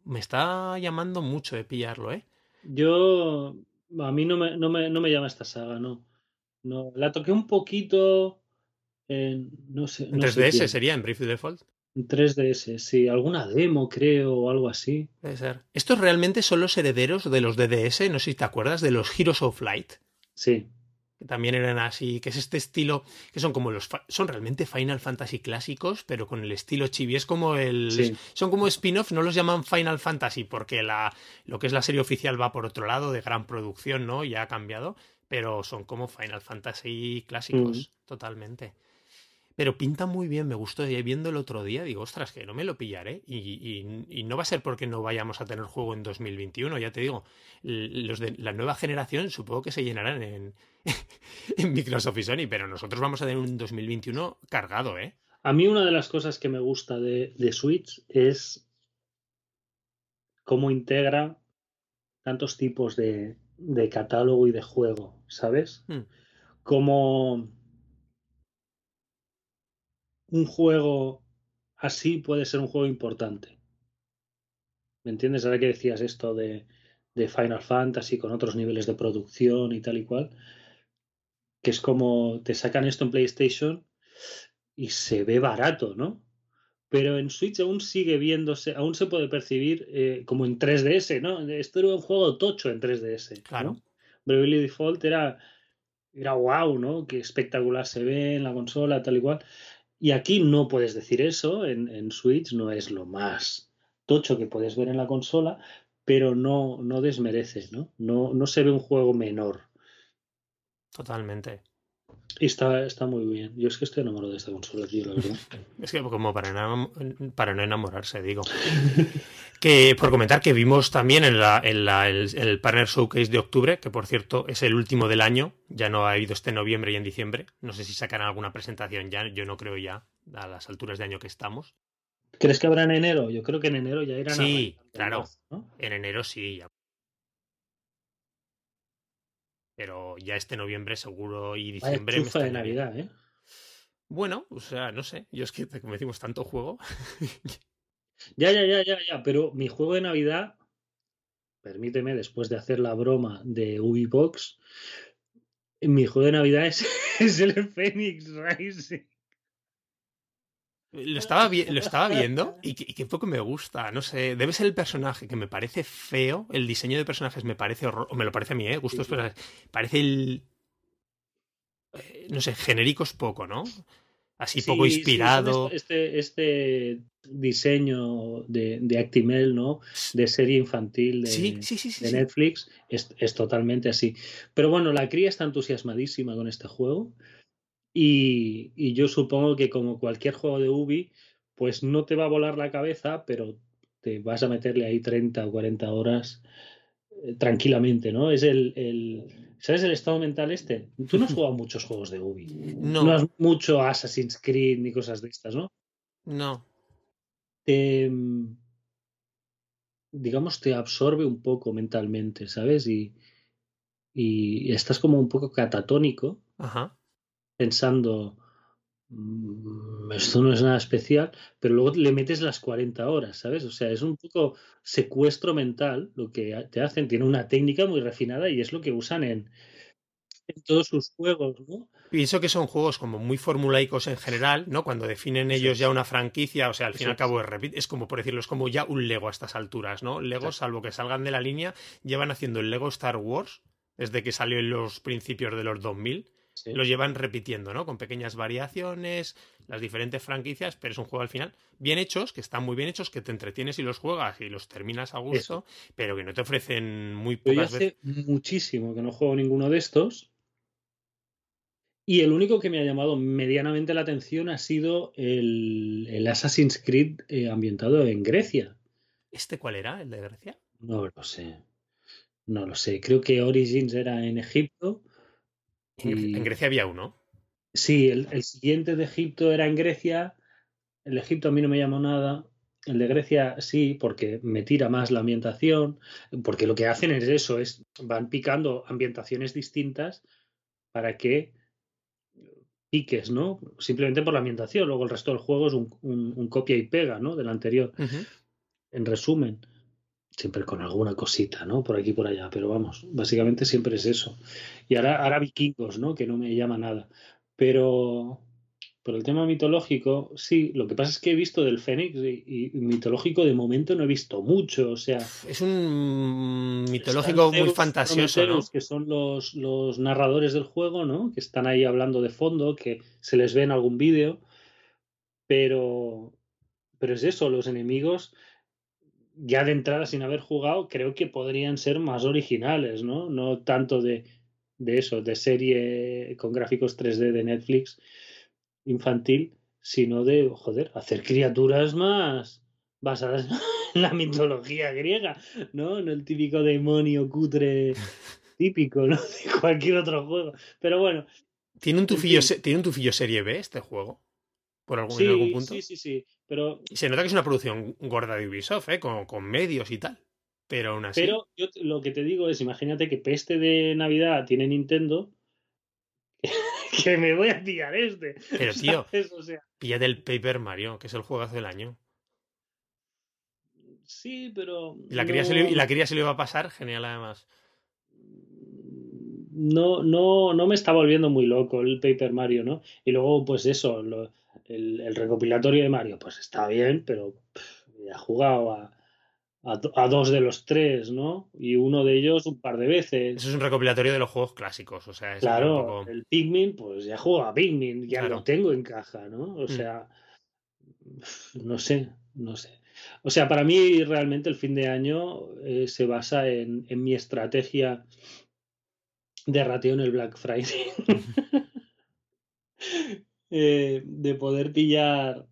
me está llamando mucho de pillarlo, ¿eh? Yo, a mí no me, no me, no me llama esta saga, no. no. La toqué un poquito en, no sé. ¿En 3DS sería, en Brief Default? En 3DS, sí. Alguna demo, creo, o algo así. Puede ser. Estos realmente son los herederos de los DDS, no sé si te acuerdas, de los Heroes of Light. Sí que también eran así, que es este estilo, que son como los, son realmente Final Fantasy clásicos, pero con el estilo chibi, es como el, son como spin-off, no los llaman Final Fantasy porque la, lo que es la serie oficial va por otro lado, de gran producción, ¿no? Ya ha cambiado, pero son como Final Fantasy clásicos, totalmente. Pero pinta muy bien, me gustó. viendo el otro día, digo, ostras, que no me lo pillaré. Y, y, no va a ser porque no vayamos a tener juego en 2021, ya te digo. Los de la nueva generación supongo que se llenarán en, en Microsoft y Sony, pero nosotros vamos a tener un 2021 cargado, ¿eh? A mí una de las cosas que me gusta de, de Switch es cómo integra tantos tipos de, de catálogo y de juego, ¿sabes? Hmm. Como un juego así puede ser un juego importante. ¿Me entiendes? Ahora que decías esto de, de Final Fantasy con otros niveles de producción y tal y cual, que es como te sacan esto en PlayStation y se ve barato, ¿no? Pero en Switch aún sigue viéndose, aún se puede percibir eh, como en 3DS, ¿no? Esto era un juego tocho en 3DS. Claro. Bravely Default era, era wow, ¿no? Qué espectacular se ve en la consola, tal y cual. Y aquí no puedes decir eso, en, Switch no es lo más tocho que puedes ver en la consola, pero no, no desmerece, ¿no? ¿no? No se ve un juego menor. Totalmente. Y está, está muy bien. Yo es que estoy enamorado de esta consola, tío, la verdad. es que como para no, para no enamorarse, digo. que por comentar que vimos también en, la, en la, el, Partner Showcase de octubre, que por cierto es el último del año, ya no ha habido este noviembre y en diciembre. No sé si sacarán alguna presentación ya, yo no creo ya, a las alturas de año que estamos. ¿Crees que habrá en enero? Yo creo que en enero ya irán Sí, claro. En enero sí, ya pero ya este noviembre seguro y diciembre. Vaya de Navidad, ¿eh? Bueno, o sea, no sé. Yo es que, como decimos, tanto juego. ya, ya, ya, ya, ya. Pero mi juego de Navidad, permíteme, después de hacer la broma de Ubibox, mi juego de Navidad es, es el Phoenix Rising. Lo estaba, lo estaba viendo y que, poco me gusta. No sé, debe ser el personaje que me parece feo. El diseño de personajes me parece horror, o me lo parece a mí, ¿eh? Gustos personajes. Parece el. Eh, no sé, genéricos poco, ¿no? Así poco inspirado. este, este diseño de, de Actimel, ¿no? De serie infantil de, de Netflix es, es, totalmente así. Pero bueno, la cría está entusiasmadísima con este juego. Y, yo supongo que como cualquier juego de Ubi, pues no te va a volar la cabeza, pero te vas a meterle ahí 30 o 40 horas eh, tranquilamente, ¿no? Es el, el, ¿Sabes el estado mental este? Tú no has jugado muchos juegos de Ubi. No. No has mucho Assassin's Creed ni cosas de estas, ¿no? No. Te, mm, digamos, te absorbe un poco mentalmente, ¿sabes? Y, y estás como un poco catatónico Ajá. Pensando, "Mm, esto no es nada especial, pero luego le metes las 40 horas, ¿sabes? O sea, es un poco secuestro mental lo que te hacen. Tiene una técnica muy refinada y es lo que usan en, en todos sus juegos, ¿no? Pienso que son juegos como muy formulaicos en general, ¿no? Cuando definen ellos ya una franquicia, o sea, al fin y al cabo es, como por decirlo, es como ya un Lego a estas alturas, ¿no? Lego, salvo que salgan de la línea, llevan haciendo el Lego Star Wars desde que salió en los principios de los 2000, Sí. lo llevan repitiendo, ¿no? Con pequeñas variaciones, las diferentes franquicias, pero es un juego al final bien hechos, que están muy bien hechos, que te entretienes y los juegas y los terminas a gusto, pero que no te ofrecen muy Yo ya pocas veces. hace muchísimo que no juego ninguno de estos. Y el único que me ha llamado medianamente la atención ha sido el, el Assassin's Creed eh, ambientado en Grecia. ¿Este cuál era? ¿El de Grecia? No lo sé. No lo sé. Creo que Origins era en Egipto. En, Gre- Y- en Grecia había uno. Sí, el, el siguiente de Egipto era en Grecia. El de Egipto a mí no me llamó nada. El de Grecia sí, porque me tira más la ambientación. Porque lo que hacen es eso, es van picando ambientaciones distintas para que piques, ¿no? Simplemente por la ambientación. Luego el resto del juego es un, un- un copia y pega, ¿no? Del anterior. En resumen, siempre con alguna cosita, ¿no? Por aquí y por allá. Pero vamos, básicamente siempre es eso. Y ahora, ahora vikingos, ¿no? Que no me llama nada. Pero, pero el tema mitológico, sí, lo que pasa es que he visto del Fénix y, y mitológico de momento no he visto mucho. O sea, Es un mitológico muy Zeus, fantasioso, ¿no? Que son los, los narradores del juego, ¿no? Que están ahí hablando de fondo, que se les ve en algún vídeo. Pero, pero es eso, los enemigos, ya de entrada sin haber jugado, creo que podrían ser más originales, ¿no? No tanto de, de eso, de serie con gráficos 3D de Netflix infantil, sino de, joder, hacer criaturas más basadas en la mitología griega, ¿no? No el típico demonio cutre típico, ¿no? De cualquier otro juego. Pero bueno, ¿Tiene un tufillo, fin. ¿tiene un tufillo serie B este juego? ¿Por algún, sí, en algún punto? sí, sí, sí. Pero, se nota que es una producción gorda de Ubisoft, ¿eh? Con, con medios y tal. Pero aún así. pero yo lo que te digo es, imagínate que peste de Navidad tiene Nintendo, que me voy a pillar este. Pero, tío. O sea, píllate el Paper Mario, que es el juegazo del año. sí, pero... Y la, cría se le, y la cría se le iba a pasar, genial además. no, no, no me está volviendo muy loco el Paper Mario, ¿no? Y luego, pues eso, lo- el, el recopilatorio de Mario, pues está bien, pero pff, ya he jugado a, a, do- a dos de los tres, ¿no? Y uno de ellos un par de veces. Eso es un recopilatorio de los juegos clásicos, o sea, es Claro, un poco... el Pikmin, pues ya jugado a Pikmin, ya Claro. lo tengo en caja, ¿no? O Mm. sea, no sé, no sé. O sea, para mí realmente el fin de año eh, se basa en, en mi estrategia de rateo en el Black Friday. Eh, de poder pillar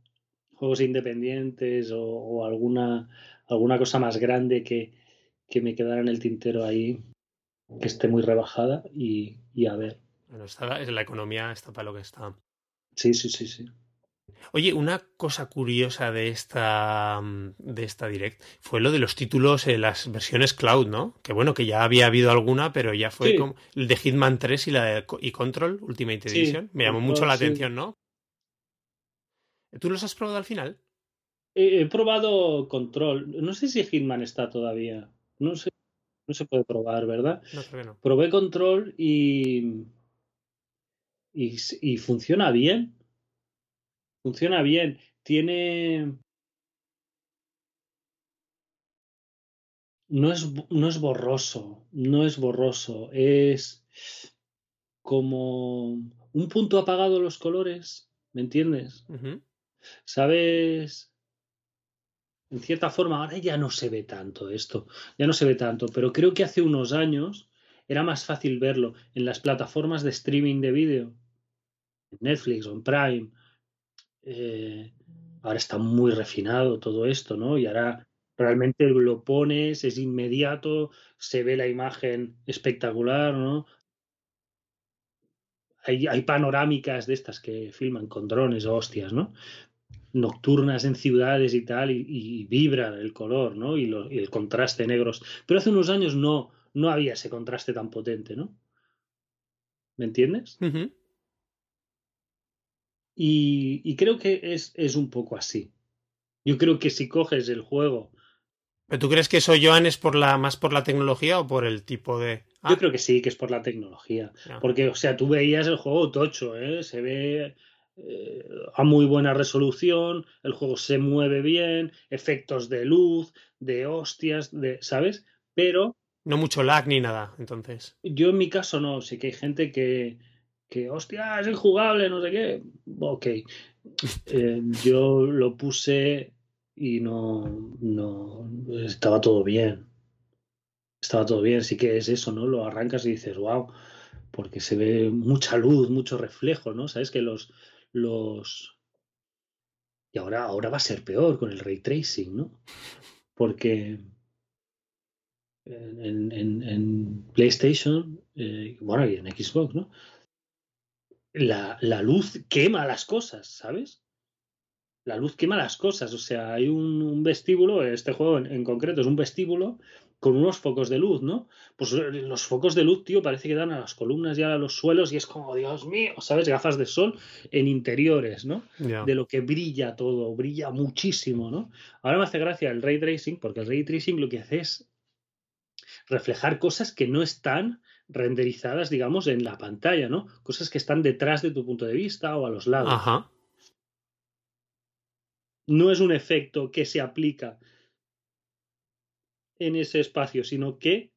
juegos independientes o, o alguna, alguna cosa más grande que, que me quedara en el tintero ahí, que esté muy rebajada y, y a ver. Bueno, está, la economía está para lo que está. Sí, sí, sí, sí. Oye, una cosa curiosa de esta, de esta Direct fue lo de los títulos en las versiones cloud, ¿no? Que bueno, que ya había habido alguna, pero ya fue Sí. como el de Hitman 3 y la de y Control Ultimate Sí, Edition. Me llamó mucho la sí. atención, ¿no? ¿Tú los has probado al final? He, he probado Control. No sé si Hitman está todavía. No sé. No se puede probar, ¿verdad? No, creo que no. Probé Control y, y, y funciona bien. Funciona bien. Tiene. No es, no es borroso. No es borroso. Es como un punto apagado los colores. ¿Me entiendes? ¿Sabes? En cierta forma, ahora ya no se ve tanto esto, ya no se ve tanto, pero creo que hace unos años era más fácil verlo en las plataformas de streaming de vídeo, en Netflix o en Prime. Eh, ahora está muy refinado todo esto, ¿no? Y ahora realmente lo pones, es inmediato, se ve la imagen espectacular, ¿no? Hay, panorámicas de estas que filman con drones o hostias, ¿no? Nocturnas en ciudades y tal, y, vibra el color, ¿no? Y, el contraste negros. Pero hace unos años no, no había ese contraste tan potente, ¿no? ¿Me entiendes? Y, y, creo que es, es un poco así. Yo creo que si coges el juego ¿Pero tú crees que eso, Joan, es por la, más por la tecnología o por el tipo de.? Ah. Yo creo que sí, que es por la tecnología. Porque, o sea, tú veías el juego tocho, ¿eh? Se ve eh, a muy buena resolución, el juego se mueve bien, efectos de luz, de hostias, de, ¿sabes? Pero. No mucho lag ni nada, entonces. Yo en mi caso no, sí que hay gente que. Que hostia, es injugable, no sé qué. Ok. Eh, yo lo puse y no, no estaba todo bien. Estaba todo bien, sí que es eso, ¿no? Lo arrancas y dices, wow, porque se ve mucha luz, mucho reflejo, ¿no? Sabes que los, los... Y ahora, ahora va a ser peor con el ray tracing, ¿no? Porque en, en, en PlayStation, eh, bueno, y en Xbox, ¿no? La, la luz quema las cosas, ¿sabes? la luz quema las cosas. O sea, hay un, un vestíbulo, este juego en, en, concreto es un vestíbulo con unos focos de luz, ¿no? Pues los focos de luz, tío, parece que dan a las columnas y a los suelos y es como, Dios mío, ¿sabes? Gafas de sol en interiores, ¿no? Yeah. De lo que brilla todo, brilla muchísimo, ¿no? Ahora me hace gracia el ray tracing, porque el ray tracing lo que hace es reflejar cosas que no están renderizadas, digamos, en la pantalla, ¿no? Cosas que están detrás de tu punto de vista o a los lados. Ajá no es un efecto que se aplica en ese espacio, sino que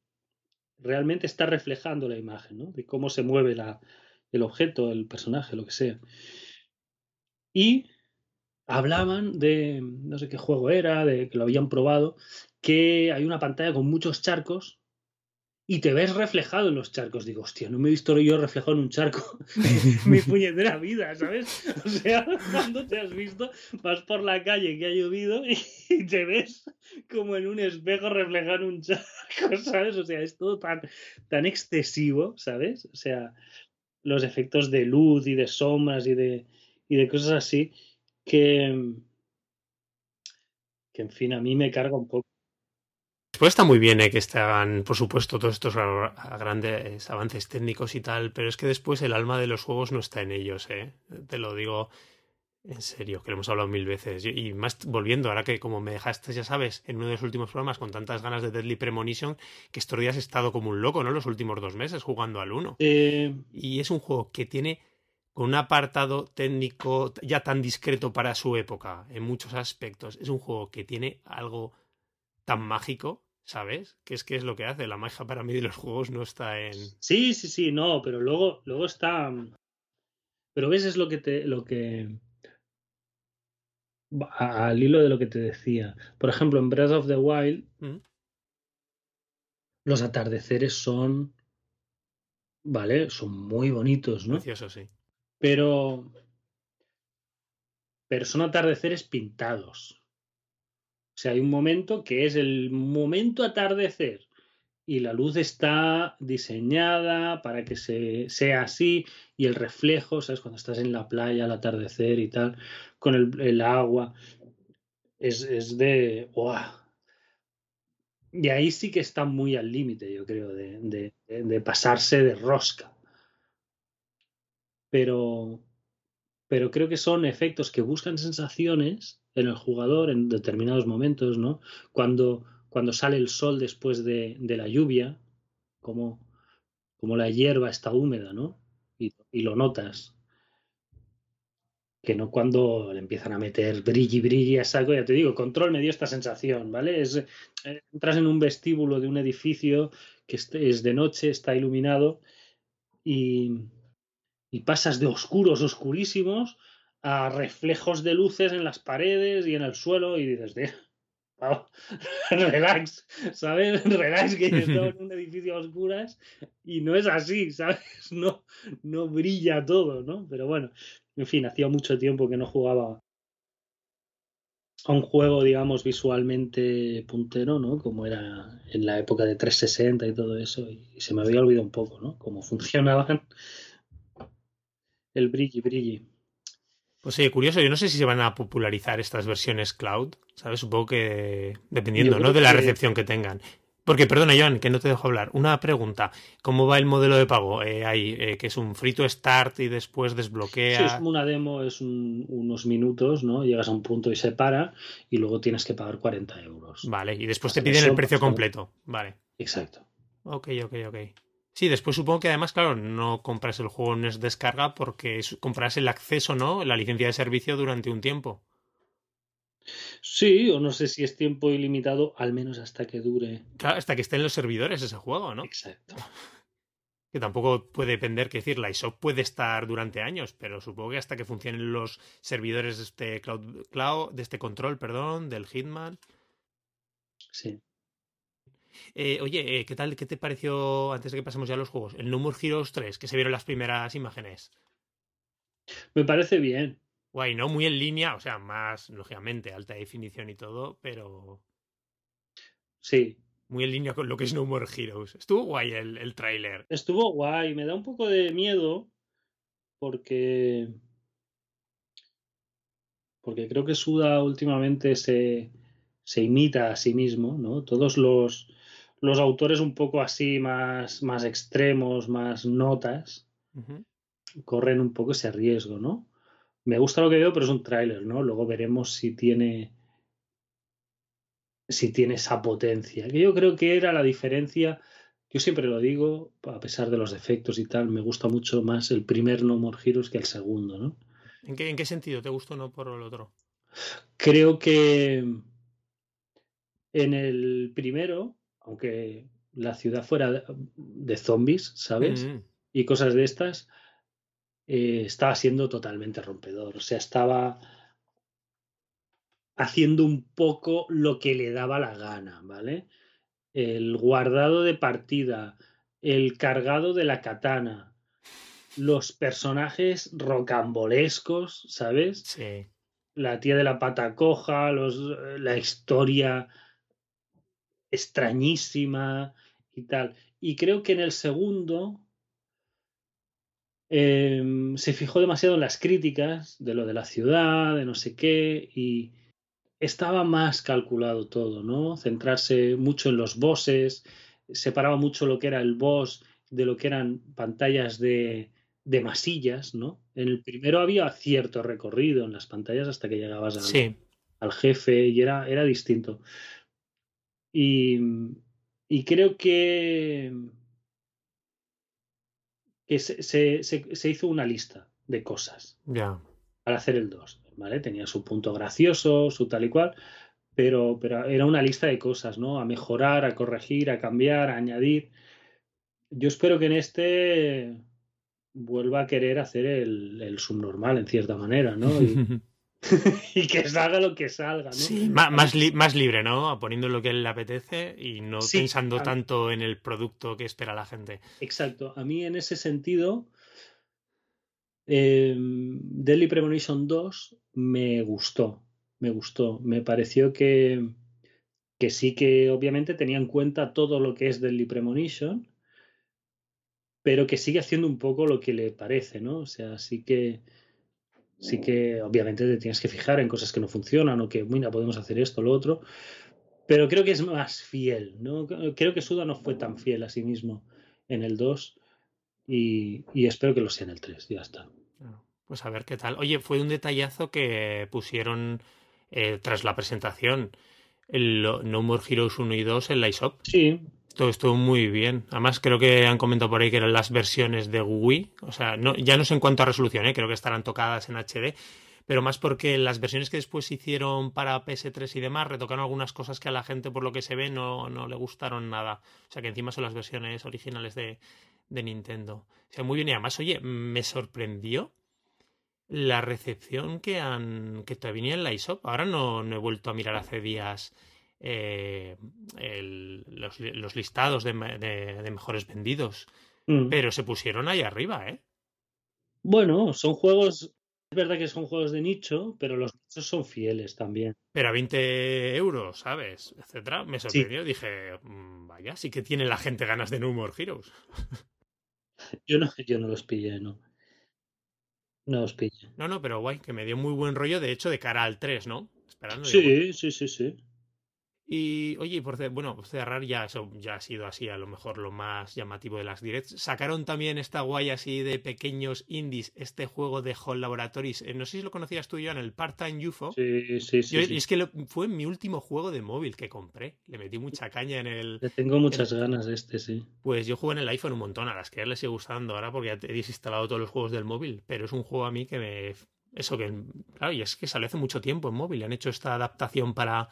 realmente está reflejando la imagen, ¿no? De cómo se mueve la, el objeto, el personaje, lo que sea. Y hablaban de, no sé qué juego era, de que lo habían probado, que hay una pantalla con muchos charcos y te ves reflejado en los charcos. Digo, hostia, no me he visto yo reflejado en un charco mi puñetera vida, ¿sabes? O sea, cuando te has visto, vas por la calle que ha llovido y te ves como en un espejo reflejado en un charco, ¿sabes? O sea, es todo tan, tan excesivo, ¿sabes? O sea, los efectos de luz y de sombras y de, y de cosas así que, que, en fin, a mí me carga un poco. Pues está muy bien eh, que hagan, por supuesto, todos estos grandes avances técnicos y tal, pero es que después el alma de los juegos no está en ellos, ¿eh? Te lo digo en serio, que lo hemos hablado mil veces. Y más volviendo, ahora que como me dejaste, ya sabes, en uno de los últimos programas con tantas ganas de Deadly Premonition, que estos días he estado como un loco, ¿no? Los últimos dos meses jugando al 1. Eh... Y es un juego que tiene con un apartado técnico ya tan discreto para su época, en muchos aspectos. Es un juego que tiene algo tan mágico ¿sabes? Que es que es lo que hace. La magia para mí de los juegos no está en. Sí, sí, sí, no, pero luego, luego está. Pero ves, es lo que te. lo que. Al hilo de lo que te decía. Por ejemplo, en Breath of the Wild. ¿Mm? Los atardeceres son. Vale, son muy bonitos, ¿no? Precioso, sí. Pero. Pero son atardeceres pintados. O sea, hay un momento que es el momento atardecer y la luz está diseñada para que se, sea así y el reflejo, ¿sabes? Cuando estás en la playa al atardecer y tal, con el, agua, es, es de... ¡Wow! Y ahí sí que está muy al límite, yo creo, de, de, de, pasarse de rosca. Pero, pero creo que son efectos que buscan sensaciones en el jugador en determinados momentos, ¿no? Cuando, cuando sale el sol después de, la lluvia, como, como, la hierba está húmeda, ¿no? Y, y, lo notas. Que no cuando le empiezan a meter brilli, brilli a saco, ya te digo, control me dio esta sensación, ¿vale? Es, eh, entras en un vestíbulo de un edificio que es de noche, está iluminado y, y pasas de oscuros, oscurísimos, a reflejos de luces en las paredes y en el suelo y dices, relax, ¿sabes? Relax que yo estaba en un edificio a oscuras y no es así, ¿sabes? No, no brilla todo, ¿no? Pero bueno, en fin, hacía mucho tiempo que no jugaba a un juego, digamos, visualmente puntero, ¿no? Como era en la época de 360 y todo eso, y, se me había olvidado un poco, ¿no? Cómo funcionaban el brilli brilli. Pues sí, curioso, yo no sé si se van a popularizar estas versiones cloud, ¿sabes? Supongo que dependiendo, ¿no? De la recepción que tengan. Porque, perdona, Joan, que no te dejo hablar. Una pregunta. ¿Cómo va el modelo de pago? Eh, ahí, eh, que es un free to start y después desbloquea. Sí, es como una demo, es unos minutos, ¿no? Llegas a un punto y se para y luego tienes que pagar 40 euros. Vale, y después te piden el precio completo. Vale. Exacto. Ok, ok, ok. Sí, después supongo que además, claro, no compras el juego en descarga porque compras el acceso, ¿no? La licencia de servicio durante un tiempo. Sí, o no sé si es tiempo ilimitado, al menos hasta que dure. Claro, hasta que esté en los servidores ese juego, ¿no? Exacto. Que tampoco puede depender, que decir, la ISOP puede estar durante años, pero supongo que hasta que funcionen los servidores de este cloud, cloud de este control, perdón, del Hitman. Sí. Eh, oye, eh, ¿qué tal? ¿Qué te pareció antes de que pasemos ya a los juegos? El No More Heroes 3, que se vieron las primeras imágenes. Me parece bien guay, ¿no? Muy en línea, o sea, más, lógicamente, alta definición y todo, pero. Sí. Muy en línea con lo que es No More Heroes. Estuvo guay el, el tráiler. Estuvo guay, me da un poco de miedo porque. Porque creo que Suda últimamente se, se imita a sí mismo, ¿no? Todos los, los autores un poco así más, más extremos, más notas, corren un poco ese riesgo, ¿no? me gusta lo que veo, pero es un tráiler, ¿no? Luego veremos si tiene si tiene esa potencia. Que yo creo que era la diferencia. Yo siempre lo digo, a pesar de los defectos y tal, me gusta mucho más el primer No More Heroes que el segundo, ¿no? ¿En qué, en qué sentido te gustó no por el otro? Creo que en el primero, aunque la ciudad fuera de zombies, ¿sabes? Mm. Y cosas de estas, eh, estaba siendo totalmente rompedor. O sea, estaba haciendo un poco lo que le daba la gana, ¿vale? El guardado de partida, el cargado de la katana, los personajes rocambolescos, ¿sabes? Sí. La tía de la pata coja, los, la historia extrañísima y tal. Y creo que en el segundo Em, se fijó demasiado en las críticas de lo de la ciudad, de no sé qué, y estaba más calculado todo, ¿no? Centrarse mucho en los bosses, separaba mucho lo que era el boss de lo que eran pantallas de, de masillas, ¿no? En el primero había cierto recorrido en las pantallas hasta que llegabas al, al jefe y era, era distinto. Y, y creo que que se, hizo una lista de cosas ya para hacer el 2, ¿vale? Tenía su punto gracioso, su tal y cual, pero, pero era una lista de cosas, ¿no? A mejorar, a corregir, a cambiar, a añadir. Yo espero que en este vuelva a querer hacer el, el subnormal en cierta manera, ¿no? y que salga lo que salga, ¿no? Sí, más, más, libre, ¿no? Poniendo lo que le apetece y no pensando tanto en el producto que espera la gente. Exacto. A mí en ese sentido, eh, Deadly Premonition 2 me gustó. Me gustó. Me pareció que, que sí que obviamente tenía en cuenta todo lo que es Deadly Premonition, pero que sigue haciendo un poco lo que le parece, ¿no? O sea, sí que Sí que obviamente te tienes que fijar en cosas que no funcionan o que, mira, podemos hacer esto, lo otro. Pero creo que es más fiel, ¿no? Creo que Suda no fue tan fiel a sí mismo en el 2 y, espero que lo sea en el 3, ya está. Pues a ver qué tal. Oye, fue un detallazo que pusieron eh, tras la presentación el No More Heroes 1 y 2 en la ISOP. Sí, todo estuvo muy bien. Además, creo que han comentado por ahí que eran las versiones de Wii. O sea, ya no sé en cuanto a resolución, ¿eh? creo que estarán tocadas en HD. Pero más porque las versiones que después hicieron para PS3 y demás retocaron algunas cosas que a la gente, por lo que se ve, no, no le gustaron nada. O sea, que encima son las versiones originales de, de Nintendo. O sea, muy bien. Y además, oye, me sorprendió la recepción que han que todavía en la ISOP. Ahora no, no he vuelto a mirar hace días eh, los, listados de, mejores vendidos. Mm. Pero se pusieron ahí arriba, ¿eh? Bueno, son juegos, Es verdad que son juegos de nicho, pero los nichos son fieles también. Pero a 20 euros, ¿sabes? Etcétera. Me sorprendió. Dije, mm, vaya, sí que tiene la gente ganas de No More Heroes. Yo no, yo no los pillé, no. No los pillé. No, no, pero guay, que me dio muy buen rollo, de hecho, de cara al 3, ¿no? Esperando. Sí, sí, sí, sí. Y oye, por bueno, cerrar ya eso ya ha sido así a lo mejor lo más llamativo de las directs. Sacaron también esta guay así de pequeños indies, este juego de Hall Laboratories. Eh, no sé si lo conocías tú ya en el Part-Time UFO. Sí, sí, sí, Y es que fue mi último juego de móvil que compré. Le metí mucha caña en el. Le tengo muchas ganas de este, sí. Pues yo jugué en el iPhone un montón, a las que ya les sigue gustando ahora porque ya he desinstalado todos los juegos del móvil. Pero es un juego a mí que me. Eso que. Claro, y es que salió hace mucho tiempo en móvil. Han hecho esta adaptación para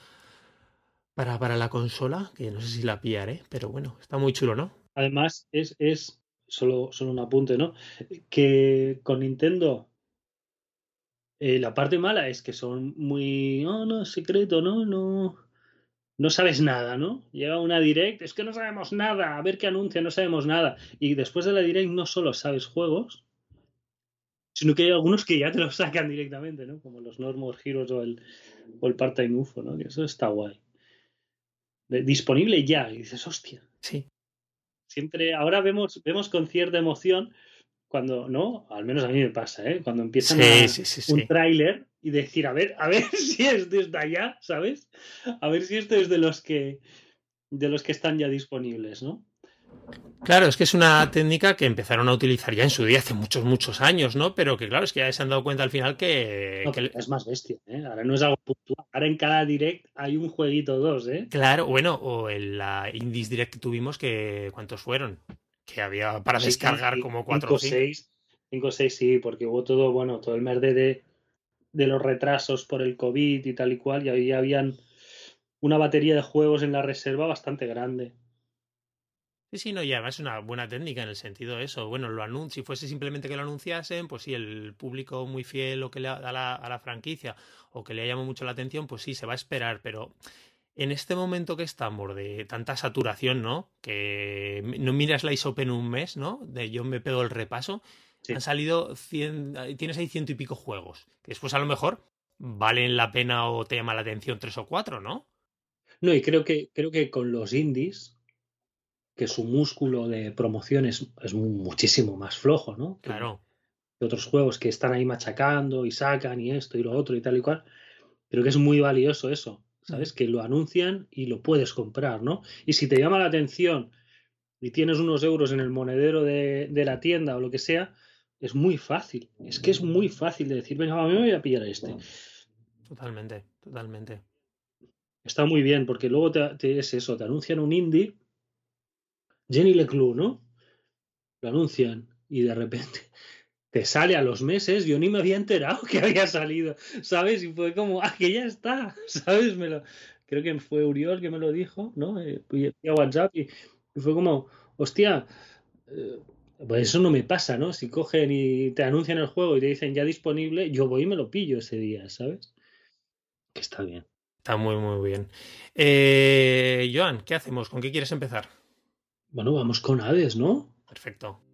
para, para la consola, que no sé si la pillaré, pero bueno, está muy chulo, ¿no? Además, es, es solo, solo un apunte, ¿no? Que con Nintendo eh, la parte mala es que son muy, oh, no, secreto, ¿no? No, no sabes nada, ¿no? Llega una direct, es que no sabemos nada, a ver qué anuncia, no sabemos nada. Y después de la direct no solo sabes juegos, sino que hay algunos que ya te los sacan directamente, ¿no? Como los Normal Heroes o el, o el Part-Time UFO, ¿no? Que eso está guay disponible ya. Y dices, hostia. Sí. Siempre, ahora vemos, vemos con cierta emoción cuando, ¿no? Al menos a mí me pasa, ¿eh? Cuando empiezan un tráiler y decir, a ver, a ver si es desde allá, ¿sabes? A ver si esto es de los que de los que están ya disponibles, ¿no? Claro, es que es una técnica que empezaron a utilizar ya en su día hace muchos, muchos años, ¿no? Pero que claro, es que ya se han dado cuenta al final que... Es más bestia, ¿eh? Ahora no es algo puntual. Ahora en cada direct hay un jueguito dos, ¿eh? Claro, bueno, o en la Indies Direct que tuvimos, que ¿cuántos fueron? Que había para descargar como cuatro o seis. Cinco o seis, sí, porque hubo todo, bueno, todo el mes de, de los retrasos por el COVID y tal y cual, y ahí habían una batería de juegos en la reserva bastante grande. Sí, sí, no, y además es una buena técnica en el sentido de eso. Bueno, lo si fuese simplemente que lo anunciasen, pues sí, el público muy fiel o que le a la, a la franquicia o que le llama mucho la atención, pues sí, se va a esperar, pero en este momento que estamos de tanta saturación, ¿no? Que no miras la ISOP en un mes, ¿no? De yo me pego el repaso. Han salido cien, tienes ahí ciento y pico juegos. Que después a lo mejor valen la pena o te llama la atención tres o cuatro, ¿no? No, y creo que, creo que con los indies que su músculo de promoción es, muchísimo más flojo, ¿no? Claro. Que otros juegos que están ahí machacando y sacan y esto y lo otro y tal y cual. Creo que es muy valioso eso, ¿sabes? Que lo anuncian y lo puedes comprar, ¿no? Y si te llama la atención y tienes unos euros en el monedero de, la tienda o lo que sea, es muy fácil. Es que es muy fácil de decir, venga, a mí me voy a pillar este. Totalmente, totalmente. Está muy bien, porque luego te es eso, te anuncian un indie Jenny Leclou, ¿no? Lo anuncian y de repente te sale a los meses, yo ni me había enterado que había salido, ¿sabes? Y fue como, ah, que ya está, ¿sabes? Me lo, creo que fue Uriol que me lo dijo, ¿no? Eh, a WhatsApp y, fue como, hostia, eh, pues eso no me pasa, ¿no? Si cogen y te anuncian el juego y te dicen ya disponible, yo voy y me lo pillo ese día, ¿sabes? Que está bien. Está muy, muy bien. Eh, Joan, ¿qué hacemos? ¿Con qué quieres empezar? Bueno, vamos con Hades, ¿no? Perfecto.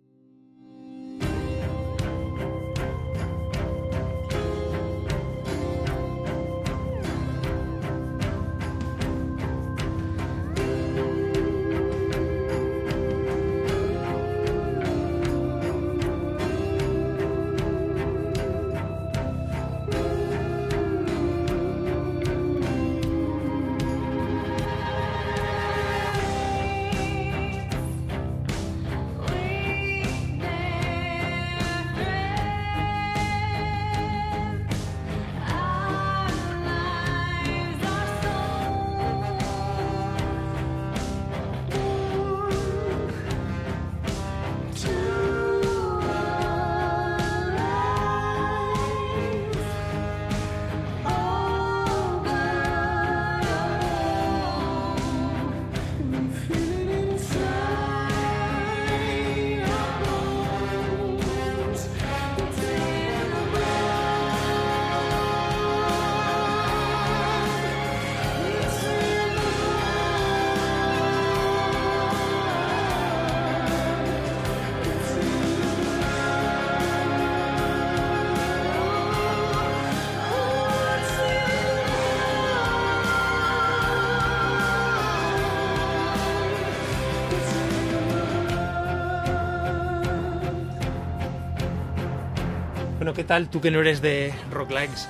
Tal? Tú que no eres de roguelikes.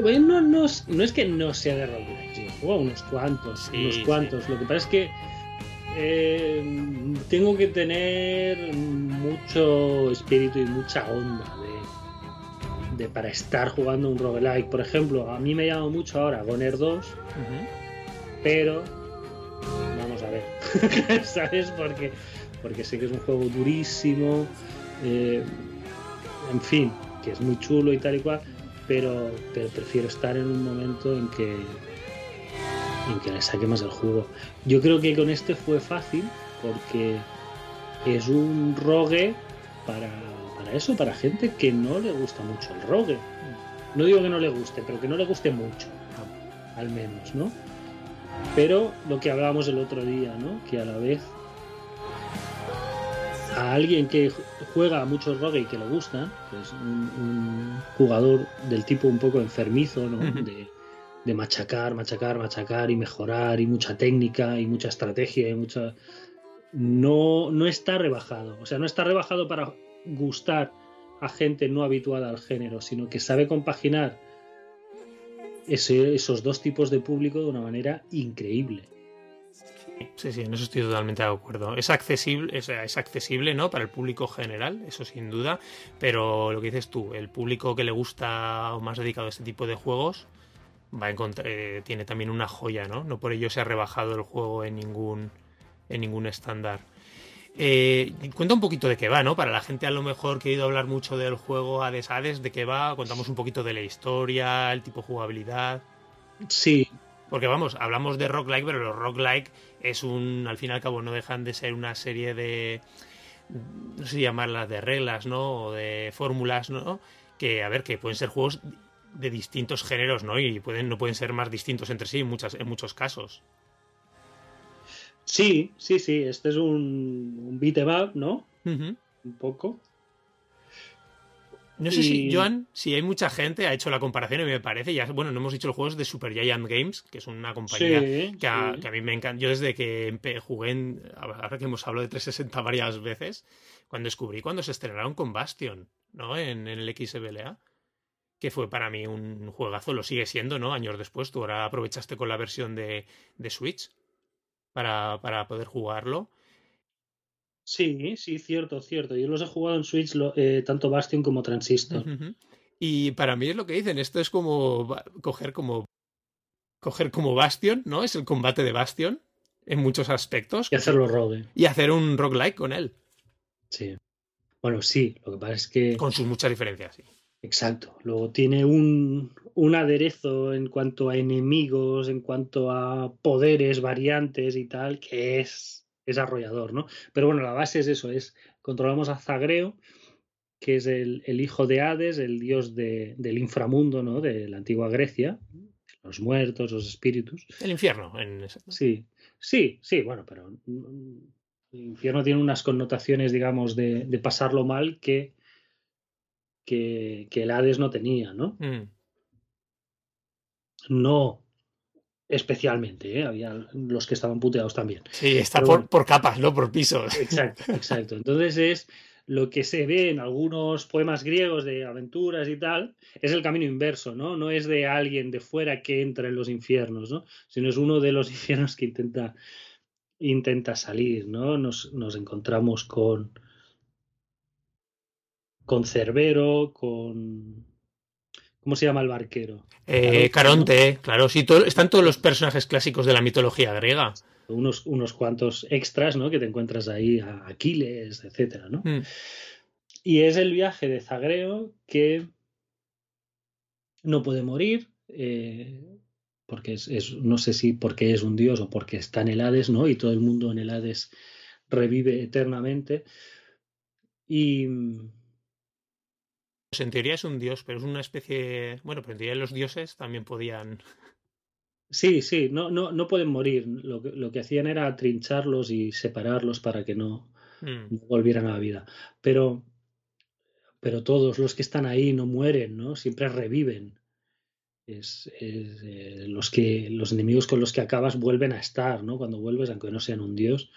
Bueno, no, no, es que no sea de roguelikes, yo juego unos cuantos, unos cuantos. Lo que pasa es que eh, tengo que tener mucho espíritu y mucha onda de, para estar jugando un roguelike. Por ejemplo, a mí me llama mucho ahora Goner 2, pero vamos a ver, ¿sabes? Porque, porque sé que es un juego durísimo, eh, en fin, es muy chulo y tal y cual, pero, pero prefiero estar en un momento en que en que le saquemos el juego. Yo creo que con este fue fácil porque es un rogue para, para eso, para gente que no le gusta mucho el rogue. No digo que no le guste, pero que no le guste mucho, al menos, ¿no? Pero lo que hablábamos el otro día, ¿no? Que a la vez a alguien que juega mucho rogue y que le gusta, que es un, jugador del tipo un poco enfermizo, ¿no? De, de machacar, machacar, machacar y mejorar y mucha técnica y mucha estrategia y mucha... No, no está rebajado. O sea, no está rebajado para gustar a gente no habituada al género, sino que sabe compaginar esos dos tipos de público de una manera increíble. Sí, sí, en eso estoy totalmente de acuerdo. Es accesible, es, es, accesible, ¿no? Para el público general, eso sin duda. Pero lo que dices tú, el público que le gusta o más dedicado a este tipo de juegos, va a encontrar, eh, tiene también una joya, ¿no? No por ello se ha rebajado el juego en ningún, en ningún estándar. Eh, cuenta un poquito de qué va, ¿no? Para la gente a lo mejor que ha ido a hablar mucho del juego Hades Hades, de qué va, contamos un poquito de la historia, el tipo de jugabilidad. Sí. Porque vamos, hablamos de roguelike, pero los roguelike es un, al fin y al cabo, no dejan de ser una serie de, no sé llamarlas de reglas, ¿no? O de fórmulas, ¿no? Que, a ver, que pueden ser juegos de distintos géneros, ¿no? Y pueden, no pueden ser más distintos entre sí en, muchas, en muchos casos. Sí, sí, sí. Este es un, un beat em up, ¿no? Un poco. No sé si, Joan, si hay mucha gente, ha hecho la comparación y me parece, ya, bueno, no hemos dicho los juegos de Super Giant Games, que es una compañía que, a, mí me encanta. Yo desde que jugué, en, ahora que hemos hablado de 360 varias veces, cuando descubrí cuando se estrenaron con Bastion, ¿no? En, en el XBLA que fue para mí un juegazo, lo sigue siendo, ¿no? Años después, tú ahora aprovechaste con la versión de, de Switch para, para, poder jugarlo. Sí, sí, cierto, cierto. Yo los he jugado en Switch eh, tanto Bastion como Transistor. Y para mí es lo que dicen, esto es como coger como coger como Bastion, ¿no? Es el combate de Bastion en muchos aspectos. Y hacerlo rogue. Y hacer un roguelike con él. Sí. Bueno, sí, lo que pasa es que... Con sus muchas diferencias, sí. Exacto. Luego tiene un, un, aderezo en cuanto a enemigos, en cuanto a poderes, variantes y tal, que es, es arrollador, ¿no? Pero bueno, la base es eso, es controlamos a Zagreo, que es el, el hijo de Hades, el dios de, del inframundo, ¿no? De la antigua Grecia, los muertos, los espíritus. El infierno. En ese... Sí, sí, sí, bueno, pero el infierno tiene unas connotaciones, digamos, de, de pasarlo mal que que, el Hades no tenía, ¿no? Mm. No especialmente, ¿eh? había los que estaban puteados también. Sí, está por, por, capas, no por pisos. Exacto, exacto. Entonces es lo que se ve en algunos poemas griegos de aventuras y tal, es el camino inverso, ¿no? No es de alguien de fuera que entra en los infiernos, ¿no? Sino es uno de los infiernos que intenta, intenta salir, ¿no? Nos, nos encontramos con, con Cerbero, con... ¿Cómo se llama el barquero? Eh, Caronte, claro, sí, están todos los personajes clásicos de la mitología griega. Unos, unos cuantos extras, ¿no? Que te encuentras ahí, a Aquiles, etcétera, ¿no? Mm. Y es el viaje de Zagreo que no puede morir, eh, porque es, no sé si porque es un dios o porque está en el Hades, ¿no? Y todo el mundo en el Hades revive eternamente. Y, pues en teoría es un dios, pero es una especie. Bueno, pero en teoría los dioses también podían. Sí, sí, no, no, no pueden morir. Lo que, lo que hacían era trincharlos y separarlos para que no, mm. volvieran a la vida. Pero, pero todos los que están ahí no mueren, ¿no? Siempre reviven. Es, eh, los que los enemigos con los que acabas vuelven a estar, ¿no? Cuando vuelves, aunque no sean un dios.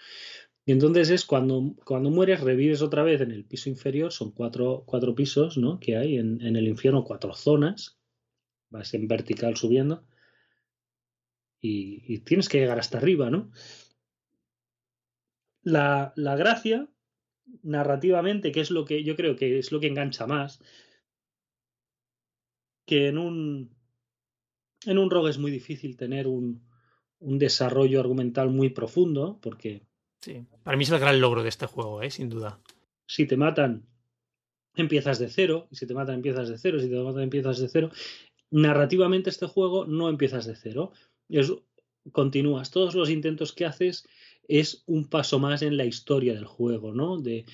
Y entonces es cuando, cuando mueres, revives otra vez en el piso inferior, son cuatro, cuatro pisos ¿no? que hay en, el infierno, cuatro zonas, vas en vertical subiendo, y, y tienes que llegar hasta arriba, ¿no? La, la gracia, narrativamente, que es lo que yo creo que es lo que engancha más, que en un, en un rogue es muy difícil tener un, un desarrollo argumental muy profundo, porque Sí, para mí es el gran logro de este juego, ¿eh? sin duda. si te matan, empiezas de cero, si te matan, empiezas de cero, si te matan, empiezas de cero. Narrativamente este juego no empiezas de cero, es, continúas. Todos los intentos que haces es un paso más en la historia del juego, ¿no? De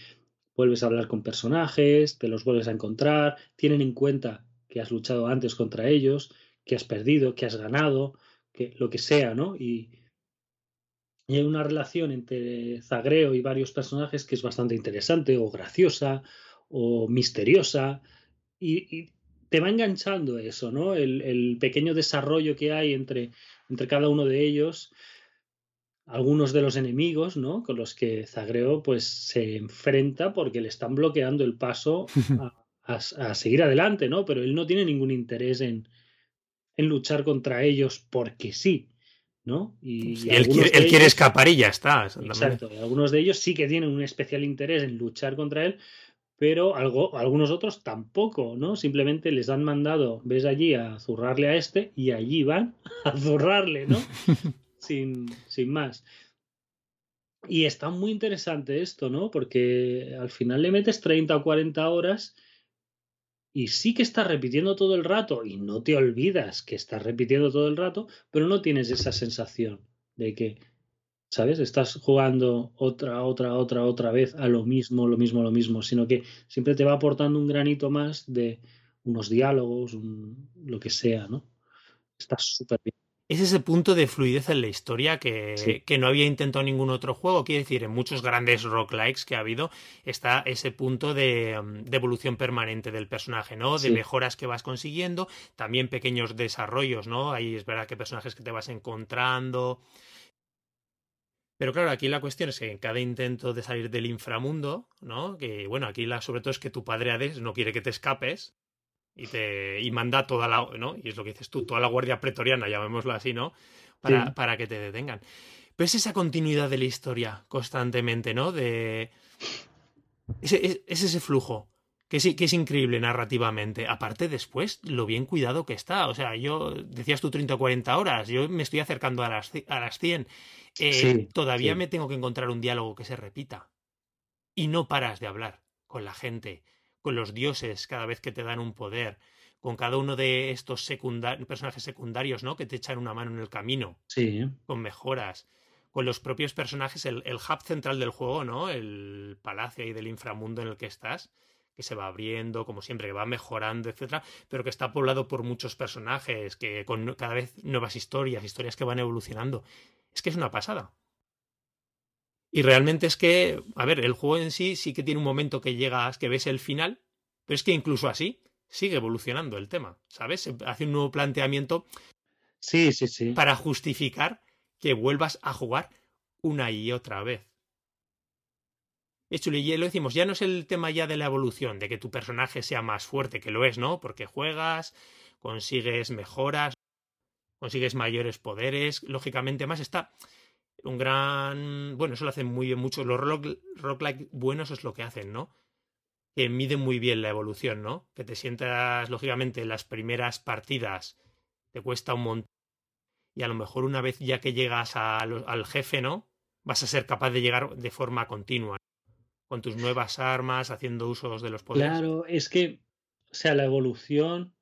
vuelves a hablar con personajes, te los vuelves a encontrar, tienen en cuenta que has luchado antes contra ellos, que has perdido, que has ganado, que lo que sea, ¿no? Y, y hay una relación entre Zagreo y varios personajes que es bastante interesante o graciosa o misteriosa y, y te va enganchando eso, ¿no? El, el, pequeño desarrollo que hay entre, entre cada uno de ellos, algunos de los enemigos, ¿no? Con los que Zagreo pues se enfrenta porque le están bloqueando el paso a, a, a seguir adelante, ¿no? Pero él no tiene ningún interés en, en luchar contra ellos porque sí. ¿No? Y, sí, y él, quiere, él ellos, quiere, escapar y ya está. Exacto. Y algunos de ellos sí que tienen un especial interés en luchar contra él, pero algo, algunos otros tampoco, ¿no? Simplemente les han mandado, ves allí a zurrarle a este y allí van a zurrarle, ¿no? sin, sin más. Y está muy interesante esto, ¿no? Porque al final le metes 30 o 40 horas y sí que estás repitiendo todo el rato y no te olvidas que estás repitiendo todo el rato, pero no tienes esa sensación de que, ¿sabes? Estás jugando otra, otra, otra, otra vez a lo mismo, lo mismo, lo mismo, sino que siempre te va aportando un granito más de unos diálogos, un, lo que sea, ¿no? Está súper bien es ese punto de fluidez en la historia que, sí. que, no había intentado ningún otro juego. Quiere decir, en muchos grandes roguelikes que ha habido está ese punto de, de evolución permanente del personaje, ¿no? De sí. mejoras que vas consiguiendo, también pequeños desarrollos, ¿no? Ahí es verdad que personajes que te vas encontrando. Pero claro, aquí la cuestión es que en cada intento de salir del inframundo, ¿no? Que bueno, aquí la, sobre todo es que tu padre Hades no quiere que te escapes, y te y manda toda la no y es lo que dices tú toda la guardia pretoriana llamémoslo así no para, sí. para que te detengan. Pero es esa continuidad de la historia constantemente no de es, es, es ese flujo que sí que es increíble narrativamente. Aparte después lo bien cuidado que está. O sea yo decías tú 30 o 40 horas yo me estoy acercando a las a las 100 eh, sí, todavía sí. me tengo que encontrar un diálogo que se repita. Y no paras de hablar con la gente con los dioses cada vez que te dan un poder, con cada uno de estos secundar personajes secundarios, ¿no? Que te echan una mano en el camino. Sí. Con mejoras. Con los propios personajes, el, el hub central del juego, ¿no? El palacio ahí del inframundo en el que estás, que se va abriendo, como siempre, que va mejorando, etcétera, pero que está poblado por muchos personajes, que con cada vez nuevas historias, historias que van evolucionando. Es que es una pasada. Y realmente es que, a ver, el juego en sí sí que tiene un momento que llegas, que ves el final, pero es que incluso así sigue evolucionando el tema, ¿sabes? Hace un nuevo planteamiento. Sí, sí, sí. Para justificar que vuelvas a jugar una y otra vez. Hecho, y lo decimos, ya no es el tema ya de la evolución, de que tu personaje sea más fuerte, que lo es, ¿no? Porque juegas, consigues mejoras, consigues mayores poderes, lógicamente más está un gran. Bueno, eso lo hacen muy bien muchos. Los rock, rock buenos es lo que hacen, ¿no? Que miden muy bien la evolución, ¿no? Que te sientas, lógicamente, en las primeras partidas te cuesta un montón. Y a lo mejor una vez ya que llegas al jefe, ¿no? Vas a ser capaz de llegar de forma continua. Con tus nuevas armas, haciendo usos de los poderes. Claro, es que, o sea, la evolución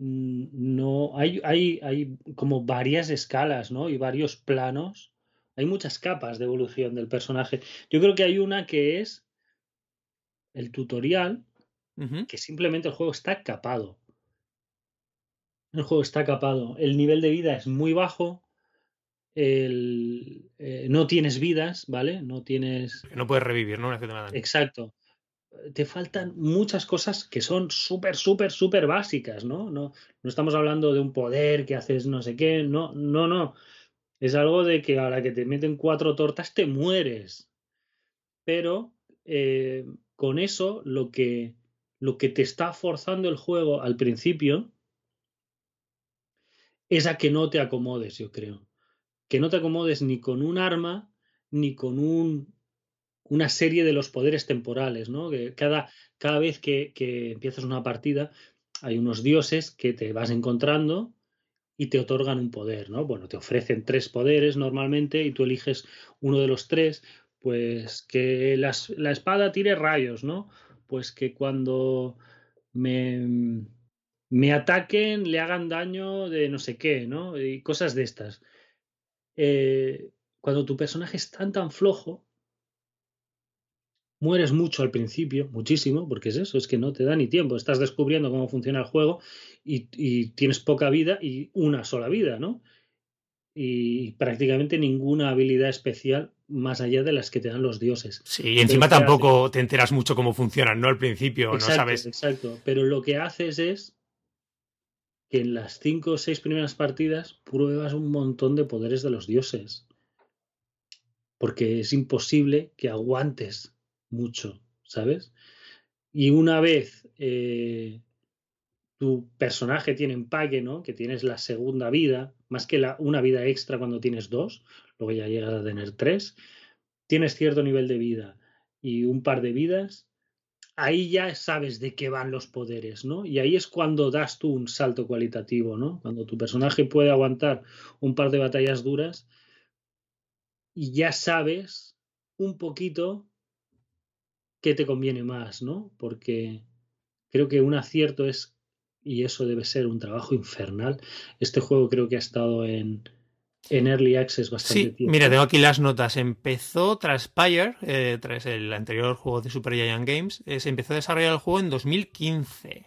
no hay, hay, hay como varias escalas, ¿no? Y varios planos. Hay muchas capas de evolución del personaje. Yo creo que hay una que es el tutorial, uh -huh. que simplemente el juego está capado. El juego está capado. El nivel de vida es muy bajo. El, eh, no tienes vidas, ¿vale? No tienes. No puedes revivir, ¿no? Exacto te faltan muchas cosas que son súper, súper, súper básicas, ¿no? ¿no? No estamos hablando de un poder que haces no sé qué, no, no, no. Es algo de que a la que te meten cuatro tortas te mueres. Pero eh, con eso lo que, lo que te está forzando el juego al principio es a que no te acomodes, yo creo. Que no te acomodes ni con un arma ni con un, una serie de los poderes temporales, ¿no? Que cada, cada vez que, que empiezas una partida hay unos dioses que te vas encontrando y te otorgan un poder, ¿no? Bueno, te ofrecen tres poderes normalmente y tú eliges uno de los tres, pues que las, la espada tire rayos, ¿no? Pues que cuando me, me ataquen le hagan daño de no sé qué, ¿no? Y cosas de estas. Eh, cuando tu personaje es tan tan flojo, mueres mucho al principio, muchísimo, porque es eso, es que no te da ni tiempo, estás descubriendo cómo funciona el juego y, y tienes poca vida y una sola vida, ¿no? Y prácticamente ninguna habilidad especial más allá de las que te dan los dioses. Sí, y encima tampoco hace... te enteras mucho cómo funcionan, ¿no? Al principio, exacto, no sabes. Exacto, pero lo que haces es que en las cinco o seis primeras partidas pruebas un montón de poderes de los dioses. Porque es imposible que aguantes mucho, ¿sabes? Y una vez eh, tu personaje tiene empaque, ¿no? Que tienes la segunda vida, más que la, una vida extra cuando tienes dos, luego ya llegas a tener tres, tienes cierto nivel de vida y un par de vidas, ahí ya sabes de qué van los poderes, ¿no? Y ahí es cuando das tú un salto cualitativo, ¿no? Cuando tu personaje puede aguantar un par de batallas duras y ya sabes un poquito qué te conviene más, ¿no? Porque creo que un acierto es, y eso debe ser un trabajo infernal, este juego creo que ha estado en, en Early Access bastante sí, tiempo. Mira, tengo aquí las notas. Empezó tras Spire, eh, tras el anterior juego de Super Giant Games, eh, se empezó a desarrollar el juego en 2015.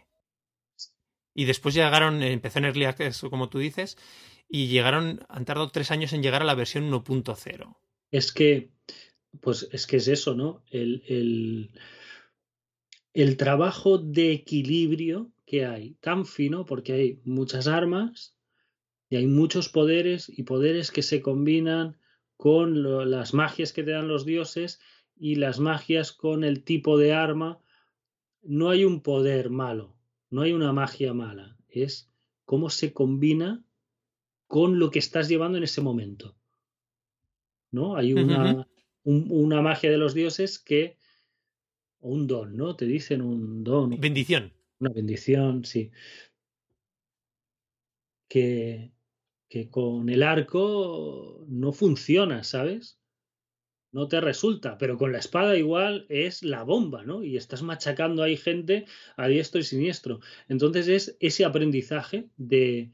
Y después llegaron, empezó en Early Access, como tú dices, y llegaron, han tardado tres años en llegar a la versión 1.0. Es que pues es que es eso, ¿no? El, el, el, trabajo de equilibrio que hay, tan fino, porque hay muchas armas y hay muchos poderes y poderes que se combinan con lo, las magias que te dan los dioses y las magias con el tipo de arma. No hay un poder malo, no hay una magia mala, es cómo se combina con lo que estás llevando en ese momento. ¿No? Hay una, uh -huh un, una magia de los dioses que o un don, ¿no? Te dicen un don. Bendición. Una bendición, sí. Que, que con el arco no funciona, ¿sabes? No te resulta, pero con la espada igual es la bomba, ¿no? Y estás machacando ahí gente a diestro y siniestro. Entonces es ese aprendizaje de,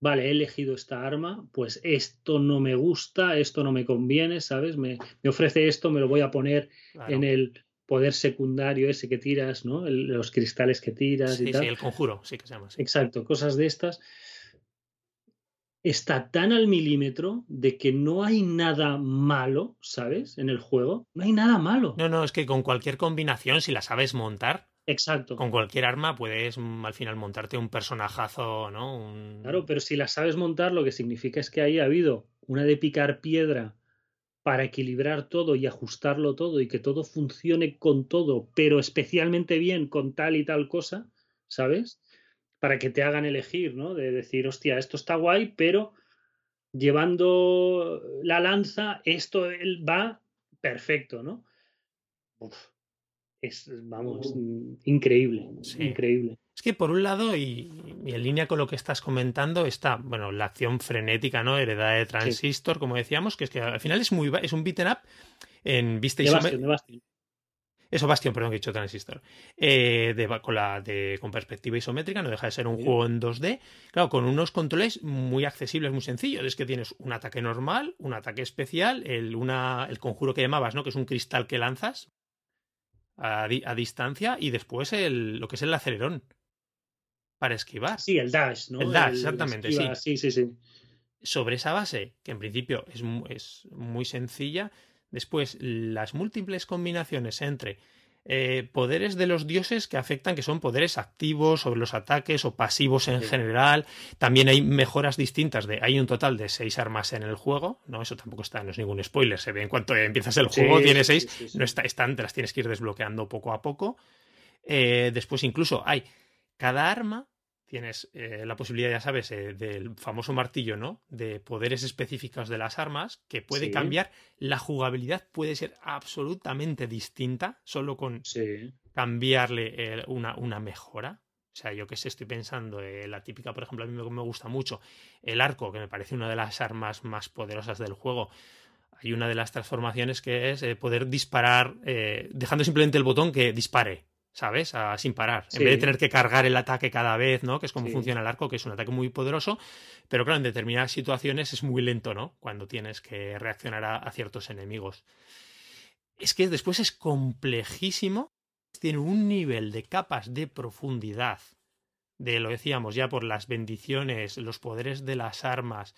vale, he elegido esta arma, pues esto no me gusta, esto no me conviene, ¿sabes? Me, me ofrece esto, me lo voy a poner claro. en el poder secundario ese que tiras, ¿no? El, los cristales que tiras sí, y tal. Sí, el conjuro, sí que se llama. Exacto, cosas de estas. Está tan al milímetro de que no hay nada malo, ¿sabes? En el juego. No hay nada malo. No, no, es que con cualquier combinación, si la sabes montar, Exacto. Con cualquier arma puedes al final montarte un personajazo, ¿no? Un... Claro, pero si la sabes montar, lo que significa es que ahí ha habido una de picar piedra para equilibrar todo y ajustarlo todo y que todo funcione con todo, pero especialmente bien con tal y tal cosa, ¿sabes? Para que te hagan elegir, ¿no? De decir, hostia, esto está guay, pero llevando la lanza, esto va perfecto, ¿no? Uf es, vamos, increíble, sí. increíble. Es que por un lado, y, y, en línea con lo que estás comentando, está, bueno, la acción frenética, ¿no? Heredada de Transistor, sí. como decíamos, que es que al final es muy es un beaten up en vista de Bastion, de Bastion. Eso, Bastion, perdón, que he dicho Transistor. Eh, de, con, la, de, con perspectiva isométrica, no deja de ser un sí. juego en 2D. Claro, con unos controles muy accesibles, muy sencillos. Es que tienes un ataque normal, un ataque especial, el, una, el conjuro que llamabas, ¿no? Que es un cristal que lanzas, a, di a, distancia y después el, lo que es el acelerón para esquivar. Sí, el dash, ¿no? El dash, exactamente, esquiva, sí. sí. Sí, sí, Sobre esa base, que en principio es, es muy sencilla, después las múltiples combinaciones entre eh, poderes de los dioses que afectan, que son poderes activos sobre los ataques o pasivos en general. También hay mejoras distintas. De, hay un total de seis armas en el juego. No, eso tampoco está, no es ningún spoiler. Se ve en cuanto empiezas el juego, tienes seis. no está, están, te las tienes que ir desbloqueando poco a poco. Eh, después, incluso hay cada arma tienes eh, la posibilidad, ya sabes, eh, del famoso martillo, ¿no? De poderes específicos de las armas, que puede cambiar. La jugabilidad puede ser absolutamente distinta, solo con cambiarle eh, una, una, mejora. O sea, yo que sé, estoy pensando, la típica, por ejemplo, a mí me, me, gusta mucho el arco, que me parece una de las armas más poderosas del juego. Hay una de las transformaciones que es poder disparar, dejando simplemente el botón que dispare ¿sabes? sin parar. En vez de tener que cargar el ataque cada vez, ¿no? Que es como funciona el arco, que es un ataque muy poderoso, pero claro, en determinadas situaciones es muy lento, ¿no? Cuando tienes que reaccionar a, ciertos enemigos. Es que después es complejísimo, tiene un nivel de capas de profundidad, de lo decíamos ya por las bendiciones, los poderes de las armas,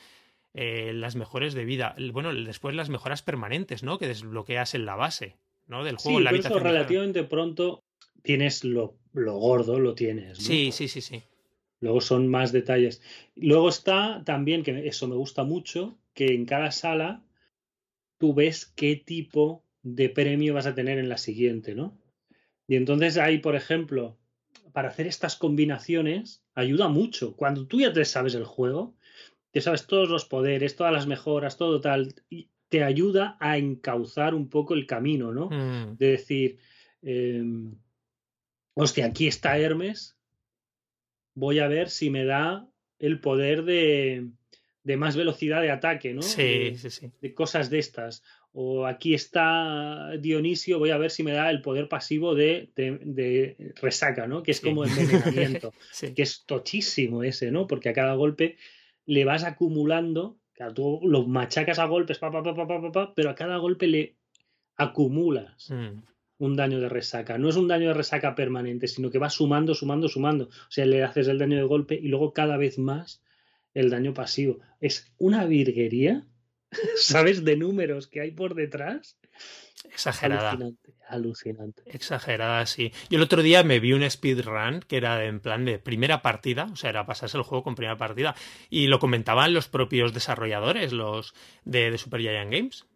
eh, las mejores de vida, bueno, después las mejoras permanentes, ¿no? Que desbloqueas en la base. ¿no? del juego en la habitación. relativamente pronto tienes lo, lo gordo, lo tienes. Sí, sí, sí, sí. Luego son más detalles. Luego está también, que eso me gusta mucho, que en cada sala tú ves qué tipo de premio vas a tener en la siguiente, ¿no? Y entonces ahí, por ejemplo, para hacer estas combinaciones, ayuda mucho. Cuando tú ya te sabes el juego, te sabes todos los poderes, todas las mejoras, todo tal, y te ayuda a encauzar un poco el camino, ¿no? Mm. De decir, em, hostia, aquí está Hermes, voy a ver si me da el poder de, de más velocidad de ataque, ¿no? Sí, de, sí, sí. De cosas de estas. O aquí está Dionisio, voy a ver si me da el poder pasivo de, de, resaca, ¿no? Que es como envenenamiento. Que es tochísimo ese, ¿no? Porque a cada golpe le vas acumulando, claro, tú lo machacas a golpes, pa, pa, pa, pero a cada golpe le acumulas. Mm un daño de resaca. No es un daño de resaca permanente, sino que va sumando, sumando, sumando. O sea, le haces el daño de golpe y luego cada vez más el daño pasivo. Es una virguería, ¿sabes? De números que hay por detrás. Exagerada. Alucinante, alucinante. Exagerada, sí. Yo el otro día me vi un speedrun que era en plan de primera partida, o sea, era pasarse el juego con primera partida, y lo comentaban los propios desarrolladores, los de, de Super Giant Games.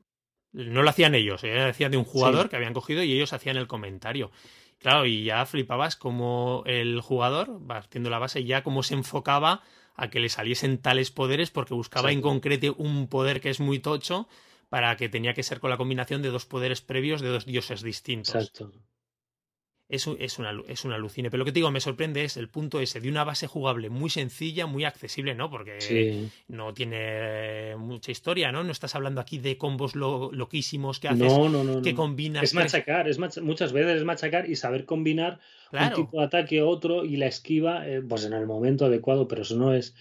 No lo hacían ellos, eh, lo hacían de un jugador que habían cogido y ellos hacían el comentario. Claro, y ya flipabas como el jugador, partiendo la base, ya cómo se enfocaba a que le saliesen tales poderes porque buscaba en concreto un poder que es muy tocho para que tenía que ser con la combinación de dos poderes previos de dos dioses distintos. Exacto es, es, una, es una alucine. Pero lo que te digo, me sorprende es el punto ese de una base jugable muy sencilla, muy accesible, ¿no? Porque no tiene mucha historia, ¿no? No estás hablando aquí de combos loquísimos que haces, que combinas. Es machacar, es muchas veces es machacar y saber combinar un tipo de ataque otro y la esquiva, eh, pues en el momento adecuado, pero eso no es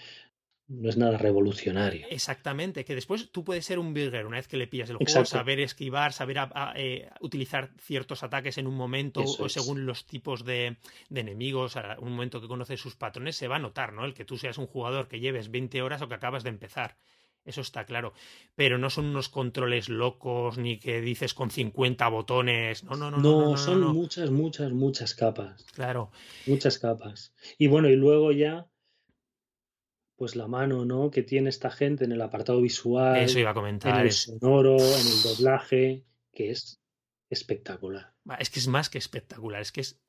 no es nada revolucionario. Exactamente, que después tú puedes ser un builder una vez que le pillas el juego, saber esquivar, saber eh, utilizar ciertos ataques en un momento o según los tipos de, enemigos, a un momento que conoces sus patrones, se va a notar, ¿no? El que tú seas un jugador que lleves 20 horas o que acabas de empezar. Eso está claro. Pero no son unos controles locos ni que dices con 50 botones. No, no, no. No, no, son muchas, muchas, muchas capas. Claro. Muchas capas. Y bueno, y luego ya pues la mano ¿no? que tiene esta gente en el apartado visual, Eso iba a comentar, en el sonoro, en el doblaje, que es espectacular. Es que es más que espectacular, es que es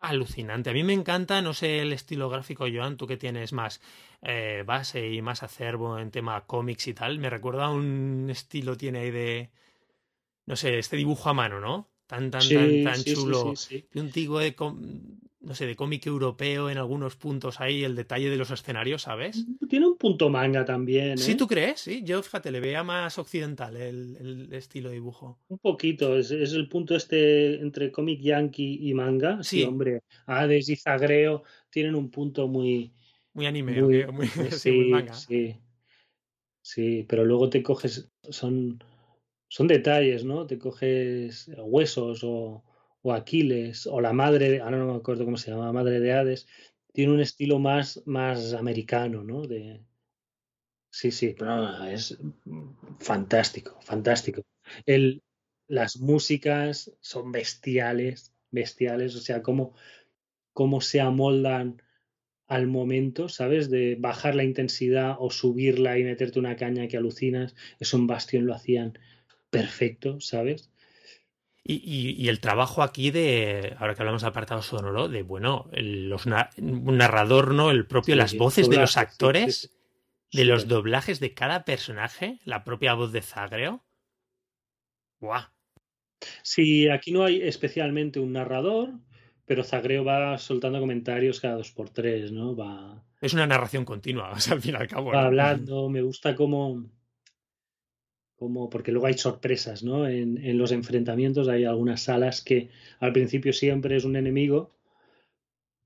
alucinante. A mí me encanta, no sé el estilo gráfico, Joan, tú que tienes más eh, base y más acervo en tema cómics y tal, me recuerda a un estilo tiene ahí de, no sé, este dibujo a mano, ¿no? Tan, tan, tan, tan chulo. de un tipo de, no sé, de cómic europeo en algunos puntos ahí, el detalle de los escenarios, ¿sabes? Tiene un punto manga también. ¿eh? Sí, tú crees, sí. Yo, fíjate, le veía más occidental el, estilo de dibujo. Un poquito, es, el punto este entre cómic yankee y manga. Sí, hombre. Hades y Zagreo tienen un punto muy. Muy anime, muy, sí, manga. Sí. Sí, pero luego te coges. Son, son detalles, ¿no? Te coges huesos o o Aquiles, o la madre, ahora no me acuerdo cómo se llama, madre de Hades, tiene un estilo más, más americano, ¿no? De... Sí, sí, pero es fantástico, fantástico. El, las músicas son bestiales, bestiales, o sea, cómo, cómo se amoldan al momento, ¿sabes? De bajar la intensidad o subirla y meterte una caña que alucinas. Eso en Bastión lo hacían perfecto, ¿sabes? Y, el trabajo aquí de, ahora que hablamos de apartado sonoro, de, bueno, el, los narrador, ¿no? El propio, las voces de los actores, de los doblajes de cada personaje, la propia voz de Zagreo. ¡Guau! Sí, aquí no hay especialmente un narrador, pero Zagreo va soltando comentarios cada dos por tres, ¿no? Va... Es una narración continua, o sea, al fin y al cabo. Va hablando, me gusta cómo como, porque luego hay sorpresas, ¿no? En, en, los enfrentamientos hay algunas salas que al principio siempre es un enemigo,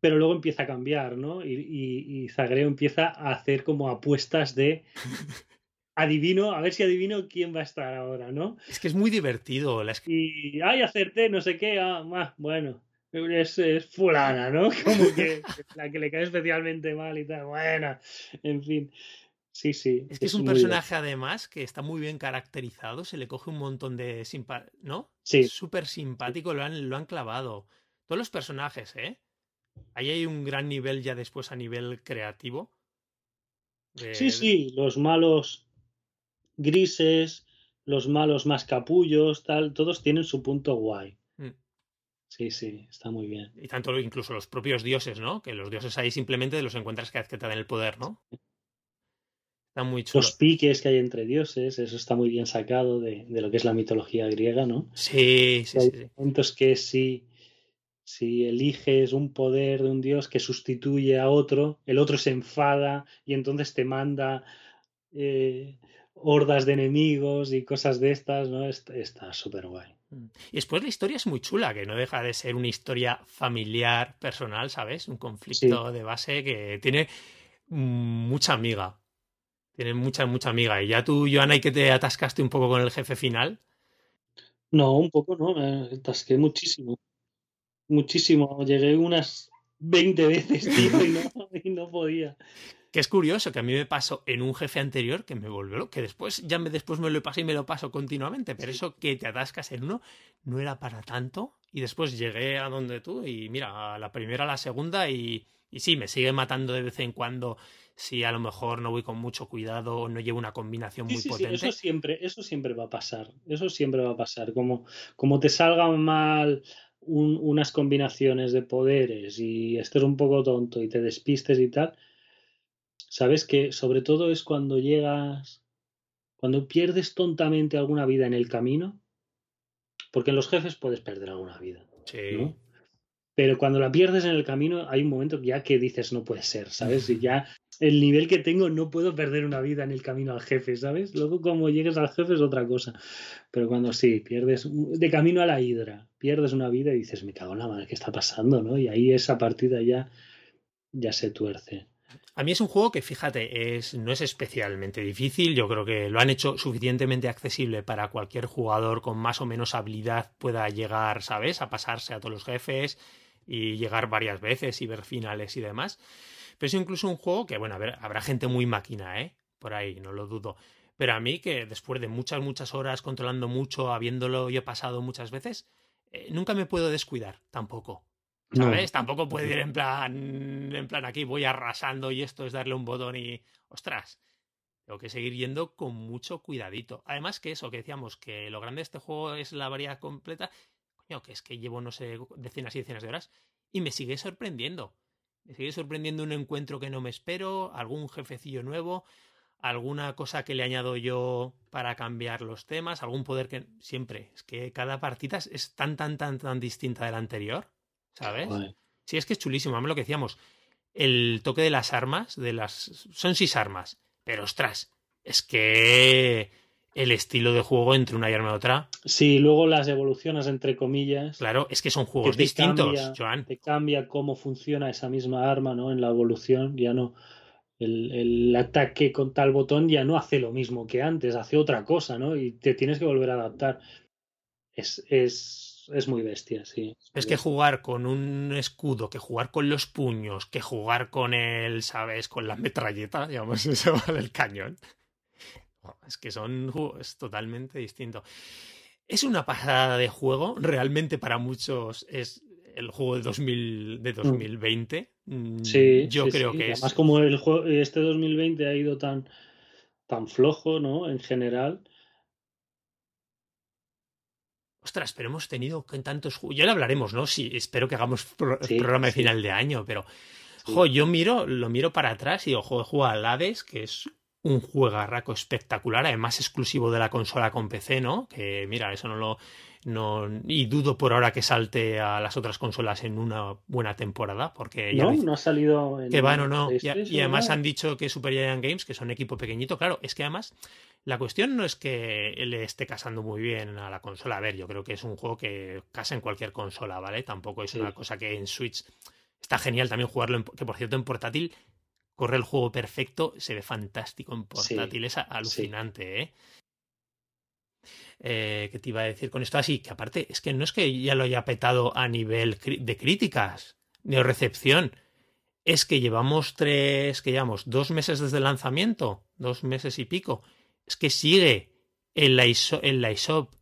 pero luego empieza a cambiar, ¿no? Y, y, y Zagreo empieza a hacer como apuestas de adivino, a ver si adivino quién va a estar ahora, ¿no? Es que es muy divertido. La... Y, ay, acerté, no sé qué, ah, bueno, es, es, fulana, ¿no? Como que la que le cae especialmente mal y tal, bueno, en fin. Sí, sí. Es que es, un personaje además que está muy bien caracterizado, se le coge un montón de simpa ¿no? Sí. Súper simpático, lo han, lo han clavado. Todos los personajes, ¿eh? Ahí hay un gran nivel ya después a nivel creativo. Sí, sí, los malos grises, los malos más capullos, tal, todos tienen su punto guay. Mm. Sí, sí, está muy bien. Y tanto incluso los propios dioses, ¿no? Que los dioses ahí simplemente los encuentras cada vez que te dan el poder, ¿no? Los piques que hay entre dioses, eso está muy bien sacado de, lo que es la mitología griega, ¿no? Sí, sí, hay sí. momentos que si, si eliges un poder de un dios que sustituye a otro, el otro se enfada y entonces te manda eh, hordas de enemigos y cosas de estas, ¿no? Está súper guay. Mm. Y después la historia es muy chula, que no deja de ser una historia familiar, personal, ¿sabes? Un conflicto de base que tiene mucha amiga. Tienen mucha, mucha amiga. ¿Y ya tú, Joana, y que te atascaste un poco con el jefe final? No, un poco no, me atasqué muchísimo. Muchísimo. Llegué unas 20 veces, tío, y no, y no podía. Que es curioso que a mí me pasó en un jefe anterior que me volvió, que después ya me, después me lo pasé y me lo paso continuamente, pero eso que te atascas en uno no era para tanto. Y después llegué a donde tú y mira, a la primera, a la segunda y, y sí, me sigue matando de vez en cuando si a lo mejor no voy con mucho cuidado o no llevo una combinación muy potente. Sí, eso siempre, eso siempre va a pasar. Eso siempre va a pasar. Como, como te salgan mal unas combinaciones de poderes y estés un poco tonto y te despistes y tal, sabes que sobre todo es cuando llegas, cuando pierdes tontamente alguna vida en el camino, porque en los jefes puedes perder alguna vida. Sí. Pero cuando la pierdes en el camino, hay un momento ya que dices no puede ser, ¿sabes? Y ya el nivel que tengo no puedo perder una vida en el camino al jefe, ¿sabes? Luego como llegues al jefe es otra cosa. Pero cuando sí, pierdes de camino a la hidra, pierdes una vida y dices, me cago en la madre, ¿qué está pasando? ¿no? Y ahí esa partida ya, ya se tuerce. A mí es un juego que, fíjate, es, no es especialmente difícil. Yo creo que lo han hecho suficientemente accesible para cualquier jugador con más o menos habilidad pueda llegar, ¿sabes? A pasarse a todos los jefes y llegar varias veces y ver finales y demás. Pero es incluso un juego que, bueno, a ver, habrá gente muy máquina, ¿eh? Por ahí, no lo dudo. Pero a mí, que después de muchas, muchas horas controlando mucho, habiéndolo yo pasado muchas veces, eh, nunca me puedo descuidar, tampoco. ¿Sabes? Tampoco puedo ir en plan, en plan aquí voy arrasando y esto es darle un botón y, ostras, tengo que seguir yendo con mucho cuidadito. Además que eso, que decíamos, que lo grande de este juego es la variedad completa, coño, que es que llevo, no sé, decenas y decenas de horas y me sigue sorprendiendo. Me sigue sorprendiendo un encuentro que no me espero, algún jefecillo nuevo, alguna cosa que le añado yo para cambiar los temas, algún poder que siempre. Es que cada partida es tan, tan, tan, tan distinta de la anterior, ¿sabes? Sí, es que es chulísimo. A lo que decíamos, el toque de las armas, de las. Son seis armas, pero ostras, es que el estilo de juego entre una y otra. Sí, luego las evoluciones entre comillas. Claro, es que son juegos distintos, Joan. Te cambia cómo funciona esa misma arma, ¿no? En la evolución, ya no. El, el, ataque con tal botón ya no hace lo mismo que antes, hace otra cosa, ¿no? Y te tienes que volver a adaptar. Es, es, es muy bestia, sí. Es, que jugar con un escudo, que jugar con los puños, que jugar con el, ¿sabes? Con la metralleta, digamos, eso del cañón. Es que son es totalmente distinto. Es una pasada de juego, realmente para muchos es el juego de, 2000, de 2020. Mm, sí, yo creo que Además, como el juego, este 2020 ha ido tan, tan flojo, ¿no? En general. Ostras, pero hemos tenido tantos juegos. Ya lo hablaremos, ¿no? Sí, espero que hagamos programa de final de año, pero. Jo, yo miro, lo miro para atrás y ojo, juego al Hades, que es un juegarraco espectacular, además exclusivo de la consola con PC, ¿no? Que mira, eso no lo. No, y dudo por ahora que salte a las otras consolas en una buena temporada, porque ya. No, no ha salido. En que van o no. Y, además han dicho que Super Giant Games, que son equipo pequeñito, claro, es que además. La cuestión no es que le esté casando muy bien a la consola. A ver, yo creo que es un juego que casa en cualquier consola, ¿vale? Tampoco es una cosa que en Switch está genial también jugarlo, que por cierto en portátil corre el juego perfecto, se ve fantástico en portátil, es alucinante, ¿eh? ¿eh? ¿Qué te iba a decir con esto? Así que aparte, es que no es que ya lo haya petado a nivel de críticas, de recepción. Es que llevamos tres, que llevamos dos meses desde el lanzamiento, dos meses y pico. Es que sigue en la, en la ISOP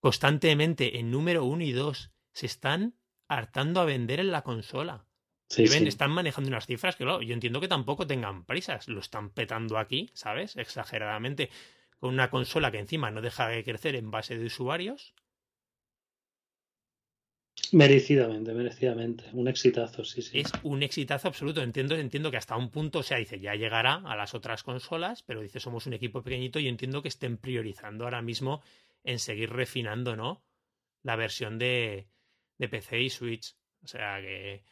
constantemente en número uno y dos. Se están hartando a vender en la consola. Están manejando unas cifras que, yo entiendo que tampoco tengan prisas. Lo están petando aquí, ¿sabes? Exageradamente. Con una consola que encima no deja de crecer en base de usuarios. Merecidamente, merecidamente. Un exitazo, sí, sí. Es un exitazo absoluto. Entiendo, entiendo que hasta un punto, o sea, dice, ya llegará a las otras consolas, pero dice, somos un equipo pequeñito y entiendo que estén priorizando ahora mismo en seguir refinando, ¿no? La versión de, de PC y Switch. O sea que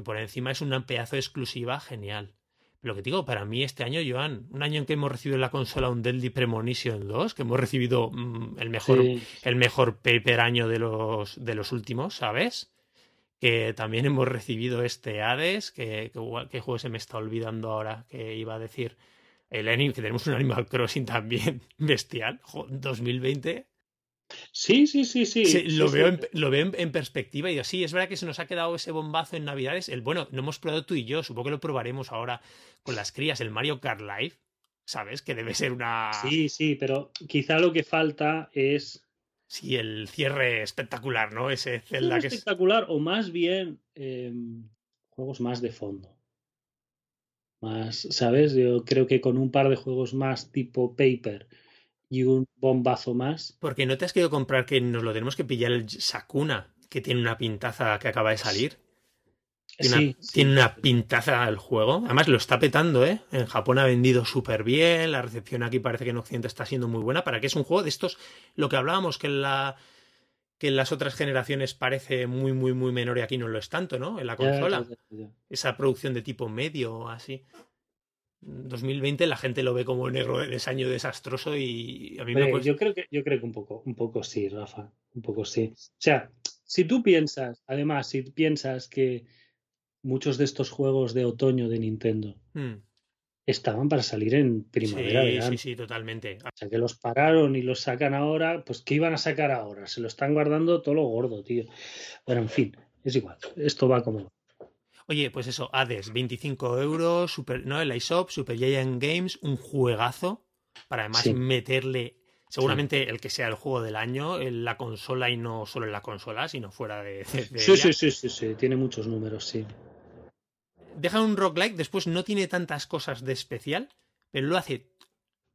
que por encima es una pedazo exclusiva genial. Lo que digo, para mí este año, Joan, un año en que hemos recibido en la consola un Deadly Premonition 2, que hemos recibido mm, el mejor el mejor paper año de los de los últimos, ¿sabes? Que también hemos recibido este Hades, que, que, juego se me está olvidando ahora, que iba a decir el anime, que tenemos un Animal Crossing también bestial, 2020 Sí, sí, sí, sí. lo, veo En, lo veo en, perspectiva y digo, sí, es verdad que se nos ha quedado ese bombazo en Navidades. El bueno, no hemos probado tú y yo, supongo que lo probaremos ahora con las crías, el Mario Kart Live, ¿sabes? Que debe ser una. Sí, sí, pero quizá lo que falta es. Sí, el cierre espectacular, ¿no? Ese Zelda que espectacular, o más bien em, juegos más de fondo. Más, ¿sabes? Yo creo que con un par de juegos más tipo Paper y un bombazo más. Porque no te has querido comprar que nos lo tenemos que pillar el Sakuna, que tiene una pintaza que acaba de salir. Tiene, una, tiene una pintaza el juego. Además lo está petando, ¿eh? En Japón ha vendido súper bien. La recepción aquí parece que en Occidente está siendo muy buena. Para que es un juego de estos, lo que hablábamos, que en la que en las otras generaciones parece muy, muy, muy menor y aquí no lo es tanto, ¿no? En la consola. Esa producción de tipo medio, así. 2020 la gente lo ve como un error de año desastroso y a mí me yo creo que yo creo que un poco un poco sí Rafa un poco sí. O sea si tú piensas además si piensas que muchos de estos juegos de otoño de Nintendo hmm. estaban para salir en primavera sí, sí sí totalmente. O sea que los pararon y los sacan ahora pues qué iban a sacar ahora se lo están guardando todo lo gordo tío. Bueno en fin es igual esto va como Oye, pues eso, Hades, 25 euros, super, ¿no? El iShop, Super Giant Games, un juegazo para además meterle seguramente el que sea el juego del año en la consola y no solo en la consola, sino fuera de. sí, sí, sí, sí, sí, tiene muchos números, sí. Deja un roguelike, después no tiene tantas cosas de especial, pero lo hace.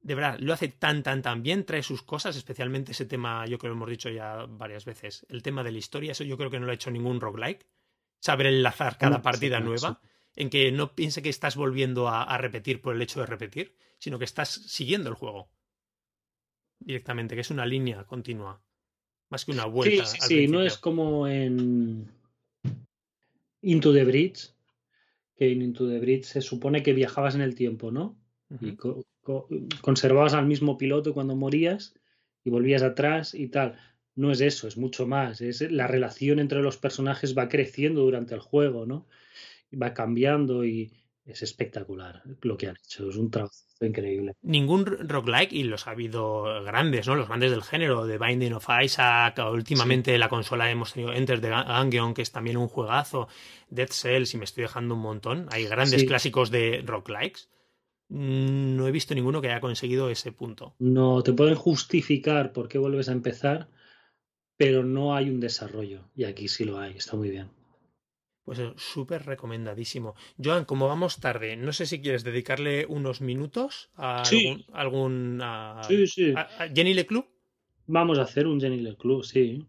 De verdad, lo hace tan, tan, tan bien, trae sus cosas, especialmente ese tema, yo creo que lo hemos dicho ya varias veces, el tema de la historia, eso yo creo que no lo ha hecho ningún roguelike saber enlazar cada partida nueva, en que no piense que estás volviendo a, repetir por el hecho de repetir, sino que estás siguiendo el juego directamente, que es una línea continua, más que una vuelta. Sí, sí, no es como en Into the Bridge, que en Into the Bridge se supone que viajabas en el tiempo, ¿no? Y conservabas al mismo piloto cuando morías y volvías atrás y tal no es eso, es mucho más. Es la relación entre los personajes va creciendo durante el juego, ¿no? Va cambiando y es espectacular lo que han hecho. Es un trabajo increíble. Ningún roguelike, y los ha habido grandes, ¿no? Los grandes del género, de Binding of Isaac, últimamente la consola hemos tenido Enter the Gungeon, que es también un juegazo, Dead Cells, y me estoy dejando un montón. Hay grandes clásicos de roguelikes. No he visto ninguno que haya conseguido ese punto. No, te pueden justificar por qué vuelves a empezar, pero no hay un desarrollo. Y aquí sí lo hay, está muy bien. Pues súper recomendadísimo. Joan, como vamos tarde, no sé si quieres dedicarle unos minutos a algún, sí, sí. a Jenny Leclub. Vamos a hacer un Jenny Leclub, sí.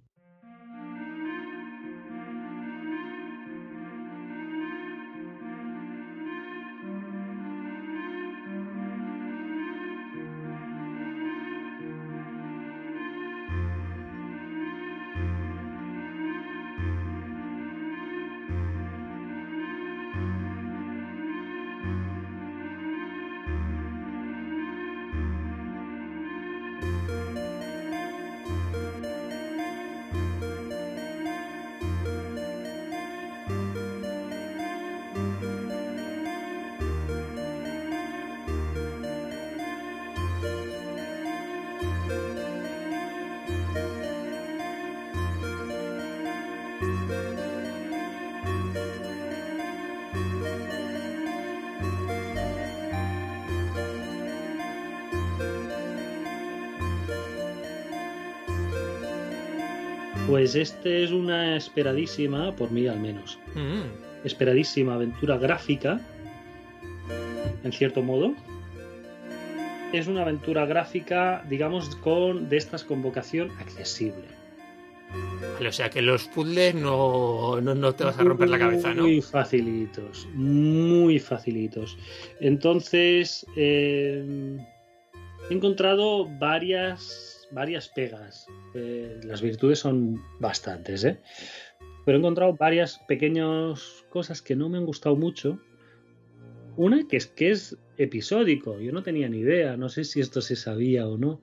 Pues este es una esperadísima, por mí al menos, mm. esperadísima aventura gráfica, en cierto modo. Es una aventura gráfica, digamos, con de estas con vocación accesible. o sea que los puzzles no, no, te vas a romper la cabeza, ¿no? Muy facilitos, muy facilitos. Entonces, eh, he encontrado varias varias pegas. Eh, las virtudes son bastantes, ¿eh? Pero he encontrado varias pequeñas cosas que no me han gustado mucho. Una que es que es episódico. Yo no tenía ni idea. No sé si esto se sabía o no.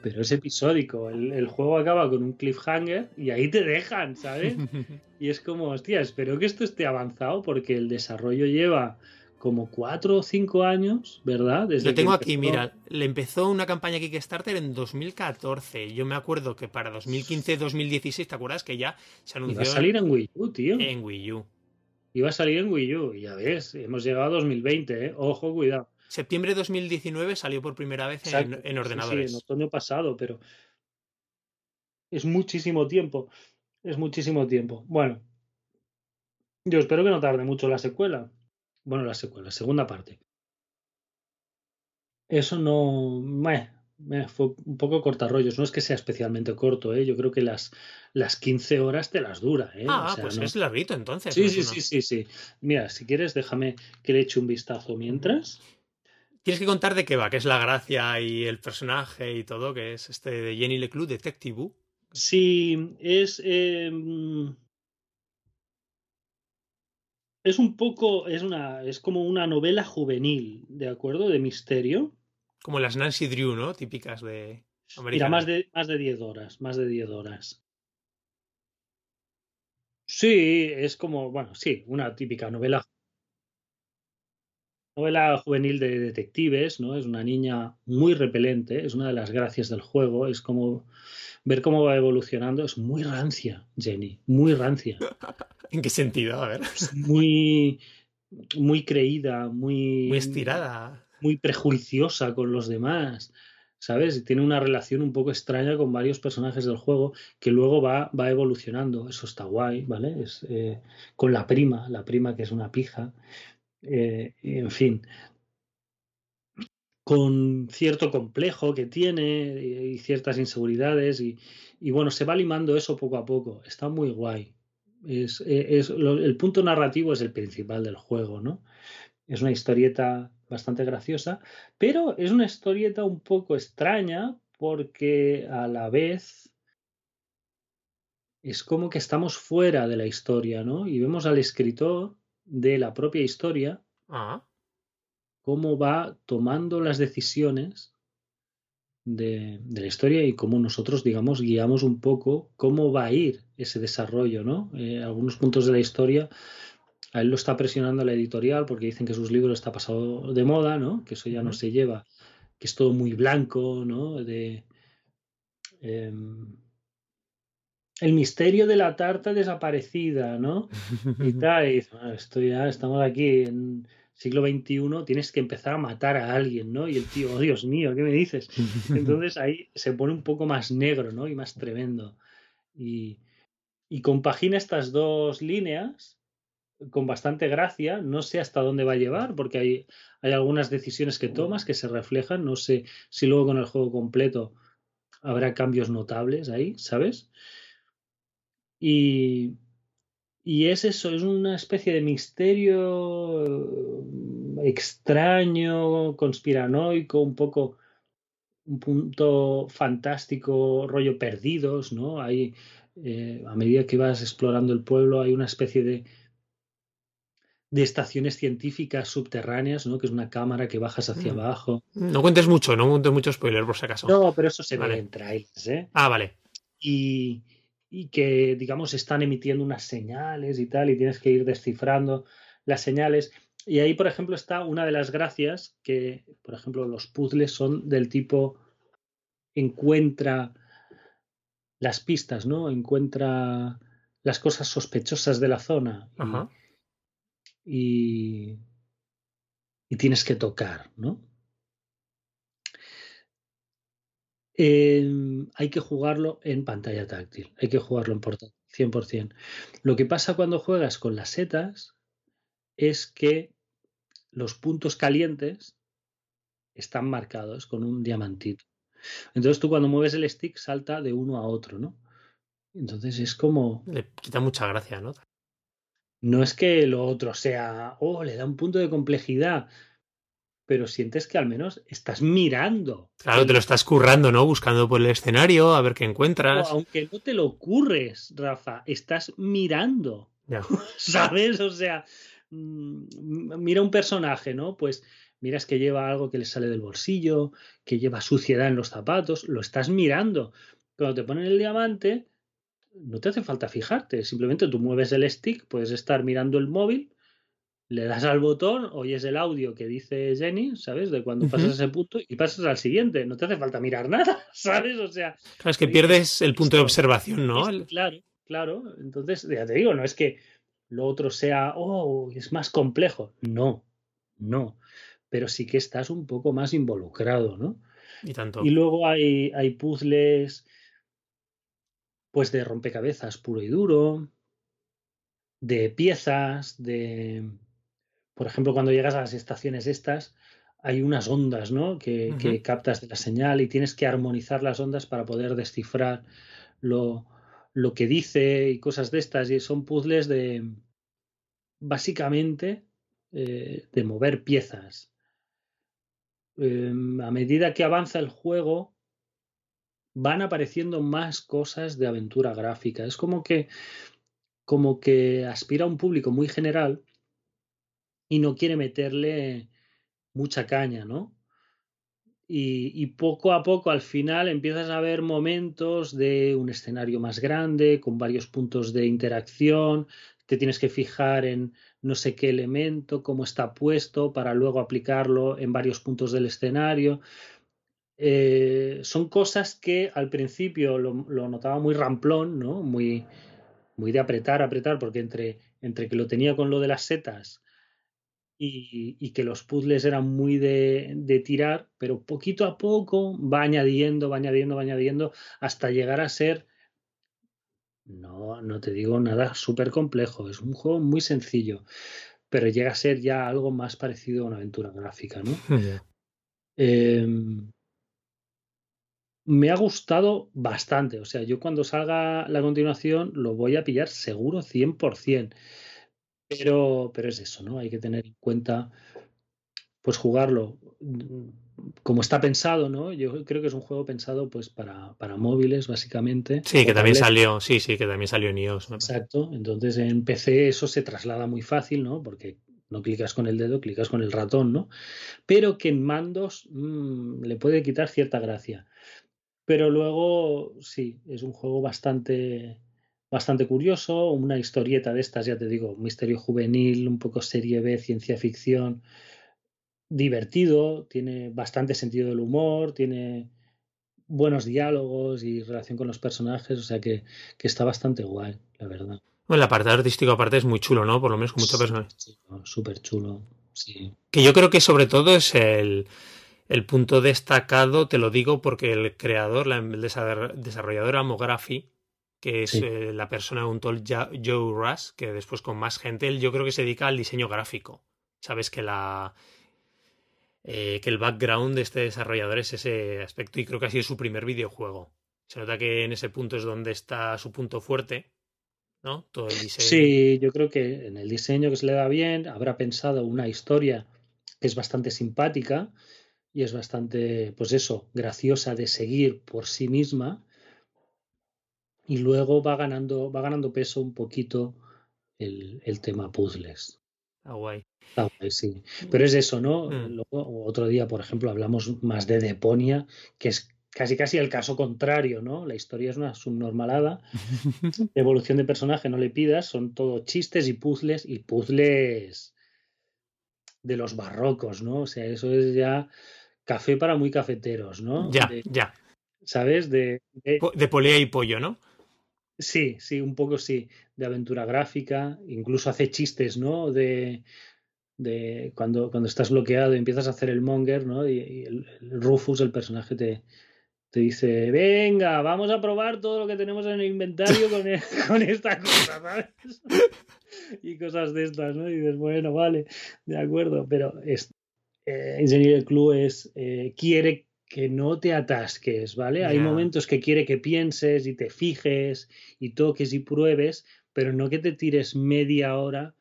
Pero es episódico. El, el juego acaba con un cliffhanger y ahí te dejan, ¿sabes? y es como, hostia, espero que esto esté avanzado porque el desarrollo lleva como cuatro o cinco años, ¿verdad? Desde Lo tengo aquí, mira, le empezó una campaña Kickstarter en 2014. Yo me acuerdo que para 2015-2016, ¿te acuerdas? Que ya se anunció. Iba a salir en Wii U, tío. En Wii U. Iba a salir en Wii U, ya ves, hemos llegado a 2020, ¿eh? Ojo, cuidado. Septiembre de 2019 salió por primera vez en, ordenadores. Sí, en otoño pasado, pero es muchísimo tiempo. Es muchísimo tiempo. Bueno, yo espero que no tarde mucho la secuela. Bueno, la secuela, segunda parte. Eso no. fue un poco cortarrollos. No es que sea especialmente corto, ¿eh? Yo creo que las, las 15 horas te las dura, ¿eh? Ah, pues es larguito entonces. Sí, sí, sí, sí, sí. Mira, si quieres, déjame que le eche un vistazo mientras. Tienes que contar de qué va, que es la gracia y el personaje y todo, que es este de Jenny Leclue, Detective. Sí, es. Eh, es un poco, es una, es como una novela juvenil, ¿de acuerdo? De misterio. Como las Nancy Drew, ¿no? Típicas de. Mira, más de, más de 10 horas, más de 10 horas. Sí, es como, bueno, sí, una típica novela. Novela juvenil de detectives, ¿no? Es una niña muy repelente, es una de las gracias del juego, es como ver cómo va evolucionando, es muy rancia, Jenny, muy rancia. ¿En qué sentido? A ver. Muy, muy creída, muy. Muy estirada. Muy prejuiciosa con los demás. ¿Sabes? Tiene una relación un poco extraña con varios personajes del juego que luego va, va evolucionando. Eso está guay, ¿vale? Es, eh, con la prima, la prima que es una pija. Eh, en fin, con cierto complejo que tiene y, ciertas inseguridades y, bueno, se va limando eso poco a poco. Está muy guay. Es, el punto narrativo es el principal del juego, ¿no? Es una historieta bastante graciosa, pero es una historieta un poco extraña porque a la vez es como que estamos fuera de la historia, ¿no? Y vemos al escritor de la propia historia ah. cómo va tomando las decisiones de, la historia y cómo nosotros, digamos, guiamos un poco cómo va a ir ese desarrollo, ¿no? Eh, algunos puntos de la historia, a él lo está presionando la editorial porque dicen que sus libros está pasado de moda, ¿no? Que eso ya no se lleva, que es todo muy blanco, ¿no? De, em, el misterio de la tarta desaparecida, ¿no? Y tal, y esto ya estamos aquí en siglo XXI tienes que empezar a matar a alguien, ¿no? Y el tío, oh Dios mío, ¿qué me dices? Entonces ahí se pone un poco más negro, ¿no? Y más tremendo. Y, y compagina estas dos líneas con bastante gracia. No sé hasta dónde va a llevar, porque hay, hay algunas decisiones que tomas que se reflejan. No sé si luego con el juego completo habrá cambios notables ahí, ¿sabes? Y, y es eso, es una especie de misterio eh, extraño, conspiranoico, un poco un punto fantástico, rollo perdidos, ¿no? Hay, eh, a medida que vas explorando el pueblo, hay una especie de, de estaciones científicas subterráneas, ¿no? Que es una cámara que bajas hacia Mm. abajo. No cuentes mucho, no cuentes mucho spoiler por si acaso. No, pero eso se Vale. ve en trailers, ¿eh? Ah, vale. y, y que, digamos, están emitiendo unas señales y tal, y tienes que ir descifrando las señales. Y ahí, por ejemplo, está una de las gracias que, por ejemplo, los puzzles son del tipo encuentra las pistas, ¿no? Encuentra las cosas sospechosas de la zona y, Ajá. y, y tienes que tocar, ¿no? Eh, hay que jugarlo en pantalla táctil, hay que jugarlo en portátil, 100%. Lo que pasa cuando juegas con las setas es que los puntos calientes están marcados con un diamantito. Entonces tú cuando mueves el stick salta de uno a otro, ¿no? Entonces es como, Le quita mucha gracia, ¿no? no es que lo otro sea, oh, le da un punto de complejidad, pero sientes que al menos estás mirando. Claro, te lo estás currando, ¿no? Buscando por el escenario, a ver qué O encuentras. aunque no te lo ocurres, Rafa, estás mirando. Ya. ¿Sabes? O sea, mm, mira un personaje, ¿no? Pues miras que lleva algo que le sale del bolsillo, que lleva suciedad en los zapatos, lo estás mirando. Cuando te ponen el diamante, no te hace falta fijarte, simplemente tú mueves el stick, puedes estar mirando el móvil, le das al botón, oyes el audio que dice Jenny, ¿sabes? De cuando pasas Ujú. ese punto y pasas al siguiente, no te hace falta mirar nada, ¿sabes? O sea, Claro, es que pierdes el punto de observación, ¿no? es- claro, claro. Entonces, ya te digo, no es que lo otro sea, oh, es más complejo. No, no. Pero sí que estás un poco más involucrado, ¿no? Y tanto. Y luego hay, hay puzzles, pues de rompecabezas puro y duro, de piezas, de, por ejemplo, cuando llegas a las estaciones estas, hay unas ondas, ¿no? Que, captas de la señal y tienes que armonizar las ondas para poder descifrar lo, lo que dice y cosas de estas. Y son puzzles de, básicamente, eh, de mover piezas. Eh, a medida que avanza el juego, van apareciendo más cosas de aventura gráfica. Es como que, como que aspira a un público muy general y no quiere meterle mucha caña, ¿no? Y, poco a poco al final empiezas a ver momentos de un escenario más grande, con varios puntos de interacción, te tienes que fijar en no sé qué elemento, cómo está puesto, para luego aplicarlo en varios puntos del escenario. Eh, son cosas que al principio lo, lo notaba muy ramplón, ¿no? Muy, muy de apretar, apretar, porque entre, entre que lo tenía con lo de las setas y, y que los puzzles eran muy de, de tirar, pero poquito a poco va añadiendo, va añadiendo, va añadiendo, hasta llegar a ser, no, no te digo nada súper complejo, es un juego muy sencillo, pero llega a ser ya algo más parecido a una aventura gráfica, ¿no? Eh, me ha gustado bastante. O sea, yo cuando salga la continuación lo voy a pillar seguro 100%. Pero, pero es eso, ¿no? Hay que tener en cuenta, pues jugarlo mm, como está pensado, ¿no? Yo creo que es un juego pensado pues para, para móviles, básicamente. Sí, que también salió, sí, sí, que también salió en iOS. Exacto. Entonces en PC eso se traslada muy fácil, ¿no? Porque no clicas con el dedo, clicas con el ratón, ¿no? Pero que en mandos mmm, le puede quitar cierta gracia. Pero luego, sí, es un juego bastante, bastante curioso, una historieta de estas, ya te digo, misterio juvenil, un poco serie B, ciencia ficción, divertido, tiene bastante sentido del humor, tiene buenos diálogos y relación con los personajes, o sea que, que está bastante guay, la verdad. Bueno, el apartado artístico aparte es muy chulo, ¿no? Por lo menos con mucha persona. Súper chulo, Que yo creo que sobre todo es el, el punto destacado, te lo digo porque el creador, la, el desarrollador Amography, que es eh, la persona de un tal Joe Russ, que después con más gente, él yo creo que se dedica al diseño gráfico. Sabes que la eh, que el background de este desarrollador es ese aspecto y creo que ha sido su primer videojuego. Se nota que en ese punto es donde está su punto fuerte, ¿no? Todo el diseño. Sí, yo creo que en el diseño que se le da bien, habrá pensado una historia que es bastante simpática y es bastante, pues eso, graciosa de seguir por sí misma y luego va ganando, va ganando peso un poquito el, el tema puzzles. Ah, guay. Ah, guay, sí. Pero es eso, ¿no? Mm. Luego, otro día, por ejemplo, hablamos más de Deponia, que es casi casi el caso contrario, ¿no? La historia es una subnormalada. Evolución de personaje no le pidas, son todo chistes y puzzles y puzzles de los barrocos, ¿no? O sea, eso es ya café para muy cafeteros, ¿no? Ya, ya. ¿Sabes? De, de, de polea y pollo, ¿no? Sí, sí, un poco sí, de aventura gráfica, incluso hace chistes, ¿no? De, de cuando, cuando estás bloqueado y empiezas a hacer el monger, ¿no? Y, el, Rufus, el personaje, te, te dice, venga, vamos a probar todo lo que tenemos en el inventario con, e, con esta cosa, ¿sabes? y cosas de estas, ¿no? Y dices, bueno, vale, de acuerdo, pero es, eh, Engineer Club es, eh, quiere que no te atasques, ¿vale? Hay momentos que quiere que pienses y te fijes y toques y pruebes, pero no que te tires media hora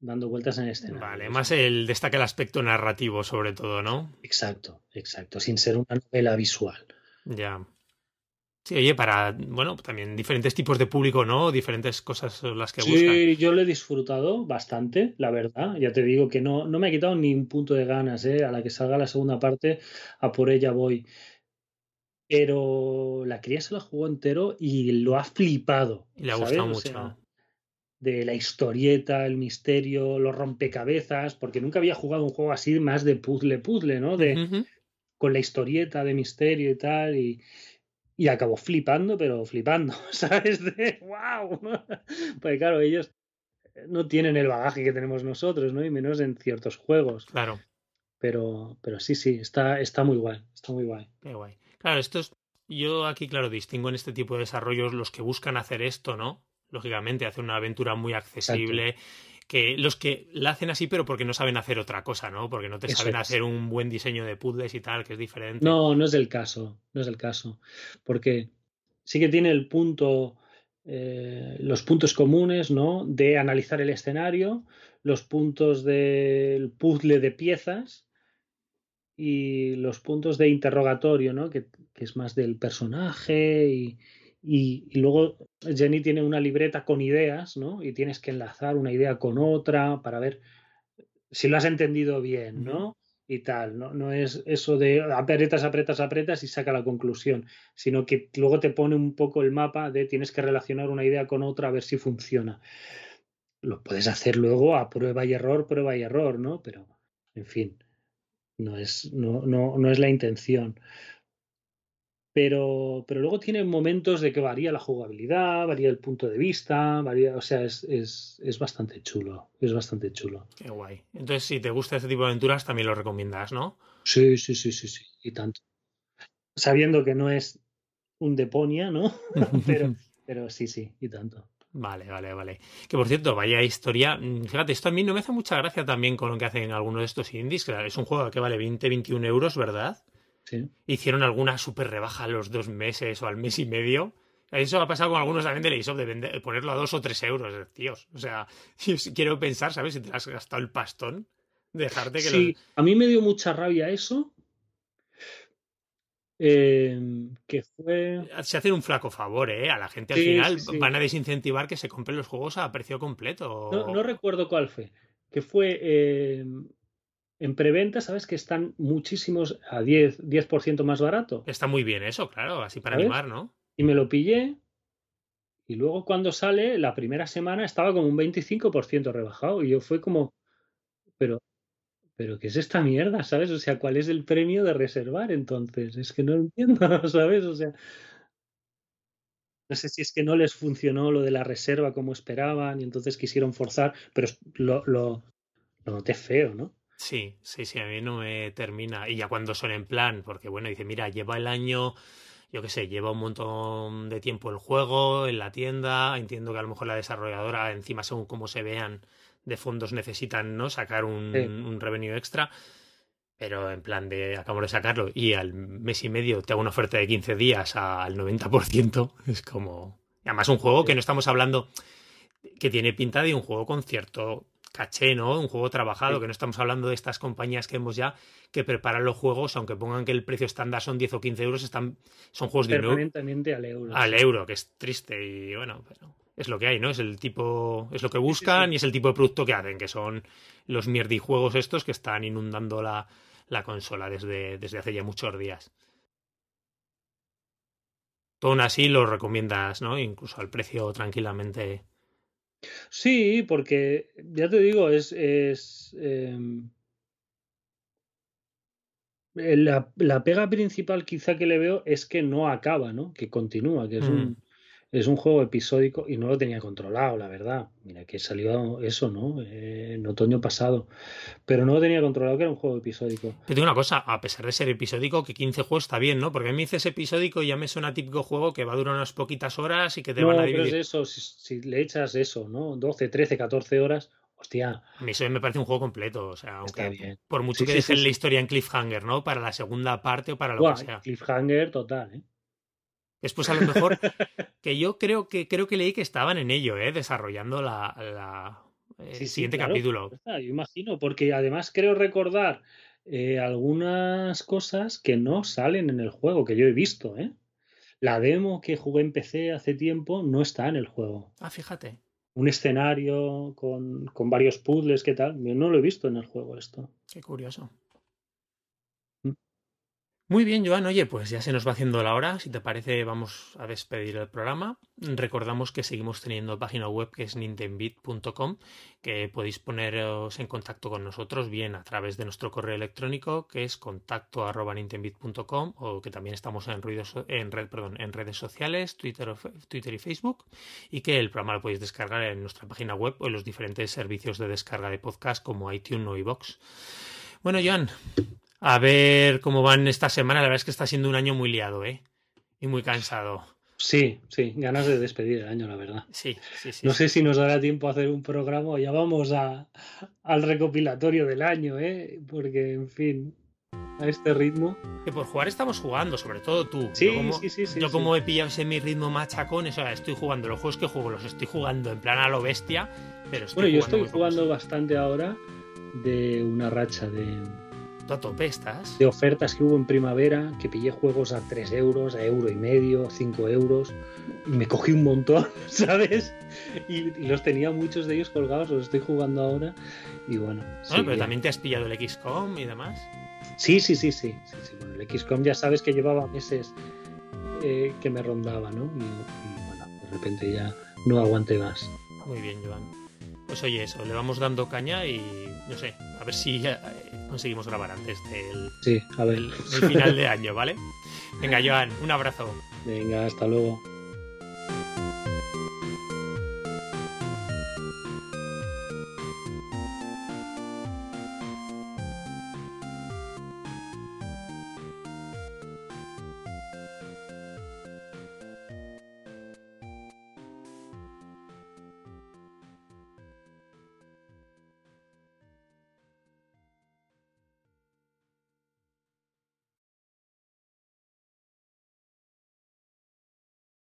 dando vueltas en este Vale, más el destaca el aspecto narrativo sobre todo, ¿no? Exacto, exacto, sin ser una novela visual. Ya. Sí, oye, para, bueno, también diferentes tipos de público, ¿no? Diferentes cosas las que buscan. Sí, yo lo he disfrutado bastante, la verdad. Ya te digo que no, no me ha quitado ni un punto de ganas, ¿eh? A la que salga la segunda parte, a por ella voy. Pero la cría se la jugó entero y lo ha flipado. Y le ha gustado mucho. de la historieta, el misterio, los rompecabezas, porque nunca había jugado un juego así más de puzzle, puzzle, ¿no? De, Con la historieta de misterio y tal. Y, y acabó flipando, pero flipando, ¿sabes? De wow. Pues claro, ellos no tienen el bagaje que tenemos nosotros, ¿no? Y menos en ciertos juegos. Claro. Pero, pero sí, sí, está, está muy guay, está muy guay. Qué guay. Claro, esto es, yo aquí, claro, distingo en este tipo de desarrollos los que buscan hacer esto, ¿no? Lógicamente, hacer una aventura muy accesible que los que la hacen así, pero porque no saben hacer otra cosa, ¿no? Porque no te saben hacer un buen diseño de puzzles y tal, que es diferente. No, no es el caso, no es el caso. Porque sí que tiene el punto, eh, los puntos comunes, ¿no? De analizar el escenario, los puntos del puzzle de piezas y los puntos de interrogatorio, ¿no? Que, que es más del personaje y, y, luego Jenny tiene una libreta con ideas, ¿no? Y tienes que enlazar una idea con otra para ver si lo has entendido bien, ¿no? Y tal, ¿no? No es eso de apretas, apretas, apretas y saca la conclusión, sino que luego te pone un poco el mapa de tienes que relacionar una idea con otra a ver si funciona. Lo puedes hacer luego a prueba y error, prueba y error, ¿no? Pero, en fin, no es, no, no, no es la intención pero, pero luego tiene momentos de que varía la jugabilidad, varía el punto de vista, varía, o sea, es, es, es, bastante chulo, es bastante chulo. Qué guay. Entonces, si te gusta este tipo de aventuras, también lo recomiendas, ¿no? Sí, sí, sí, sí, sí, y tanto. Sabiendo que no es un Deponia, ¿no? pero, pero sí, sí, y tanto. Vale, vale, vale. Que por cierto, vaya historia. Mm, fíjate, esto a mí no me hace mucha gracia también con lo que hacen algunos de estos indies. Claro, es un juego que vale 20, 21 euros, ¿verdad? Hicieron alguna super rebaja a los dos meses o al mes y medio. Eso ha pasado con algunos también de la de, vender, ponerlo a dos o tres euros, tíos. O sea, quiero pensar, ¿sabes? Si te has gastado el pastón, dejarte que Sí, a mí me dio mucha rabia eso. Em, que fue. Se hacen un flaco favor, ¿eh? A la gente al final van a desincentivar que se compren los juegos a precio completo. No, recuerdo cuál fue. Que fue. Em, en preventa, sabes que están muchísimos a 10%, 10 más barato. Está muy bien eso, claro, así para animar, ¿no? Y me lo pillé. Y luego cuando sale, la primera semana estaba como un 25% rebajado. Y yo fue como, pero, pero ¿qué es esta mierda? ¿Sabes? O sea, ¿cuál es el premio de reservar entonces? Es que no entiendo, ¿sabes? O sea, no sé si es que no les funcionó lo de la reserva como esperaban y entonces quisieron forzar, pero lo, lo, lo noté feo, ¿no? Sí, sí, sí, a mí no me termina. Y ya cuando son en plan, porque bueno, dice, mira, lleva el año, yo qué sé, lleva un montón de tiempo el juego en la tienda, entiendo que a lo mejor la desarrolladora, encima según cómo se vean de fondos, necesitan, ¿no? Sacar un, un revenue extra. Pero en plan de acabamos de sacarlo y al mes y medio te hago una oferta de 15 días al 90%, es como... Además un juego que no estamos hablando que tiene pinta de un juego con cierto caché, ¿no? Un juego trabajado, que no estamos hablando de estas compañías que hemos ya que preparan los juegos, aunque pongan que el precio estándar son 10 o 15 euros, están, son juegos de Permanentemente al euro. Al euro, que es triste y bueno, pero es lo que hay, ¿no? Es el tipo, es lo que buscan y es el tipo de producto que hacen, que son los mierdijuegos estos que están inundando la, la consola desde, desde hace ya muchos días. Todo aún así lo recomiendas, ¿no? Incluso al precio tranquilamente Sí, porque ya te digo, es, es em, la, la, pega principal quizá que le veo es que no acaba, ¿no? Que continúa, que es un mm es un juego episódico y no lo tenía controlado, la verdad. Mira que salió eso, ¿no? Eh, en otoño pasado. Pero no lo tenía controlado que era un juego episódico. Te digo una cosa, a pesar de ser episódico, que 15 juegos está bien, ¿no? Porque a mí me dices episódico y ya me suena típico juego que va a durar unas poquitas horas y que te van a dividir. Pero es eso, si, le echas eso, ¿no? 12, 13, 14 horas, hostia. A mí eso me parece un juego completo, o sea, aunque por mucho que dejen la historia en cliffhanger, ¿no? Para la segunda parte o para lo que sea. Cliffhanger total, ¿eh? Después a lo mejor que yo creo que creo que leí que estaban en ello, ¿eh? desarrollando la, la el siguiente capítulo. Yo imagino, porque además creo recordar eh, algunas cosas que no salen en el juego, que yo he visto, ¿eh? La demo que jugué en PC hace tiempo no está en el juego. Ah, fíjate. Un escenario con, con varios puzzles, ¿qué tal? Yo no lo he visto en el juego esto. Qué curioso. Muy bien, Joan. Oye, pues ya se nos va haciendo la hora. Si te parece, vamos a despedir el programa. Recordamos que seguimos teniendo página web que es nintendbit.com, que podéis poneros en contacto con nosotros bien a través de nuestro correo electrónico, que es contacto o que también estamos en, en, red, perdón, en redes sociales, Twitter, Twitter y Facebook, y que el programa lo podéis descargar en nuestra página web o en los diferentes servicios de descarga de podcast como iTunes o iVoox. Bueno, Joan, a ver cómo van esta semana. La verdad es que está siendo un año muy liado, ¿eh? Y muy cansado. Sí, sí, ganas de despedir el año, la verdad. Sí, sí, sí. No sé si nos dará tiempo a hacer un programa ya vamos a, al recopilatorio del año, ¿eh? Porque, en fin, a este ritmo. Que por jugar estamos jugando, sobre todo tú. Sí, sí, sí, sí. Yo como he pillado ese mi ritmo machacón, eso, estoy jugando los juegos que juego, los estoy jugando en plan a lo bestia, pero Bueno, yo estoy jugando bastante ahora de una racha de de ofertas que hubo en primavera, que pillé juegos a 3 euros, a euro y medio, 5 euros. Y me cogí un montón, ¿sabes? Y, los tenía muchos de ellos colgados, los estoy jugando ahora. Y bueno. pero también te has pillado el XCOM y demás. Sí, sí, sí, sí. Bueno, el XCOM ya sabes que llevaba meses eh, que me rondaba, ¿no? Y, y bueno, de repente ya no aguante más. Muy bien, Joan. Pues oye, eso, le vamos dando caña y no sé, a ver si eh, conseguimos grabar antes del, sí, a ver. del final de año, ¿vale? Venga, Joan, un abrazo. Venga, hasta luego.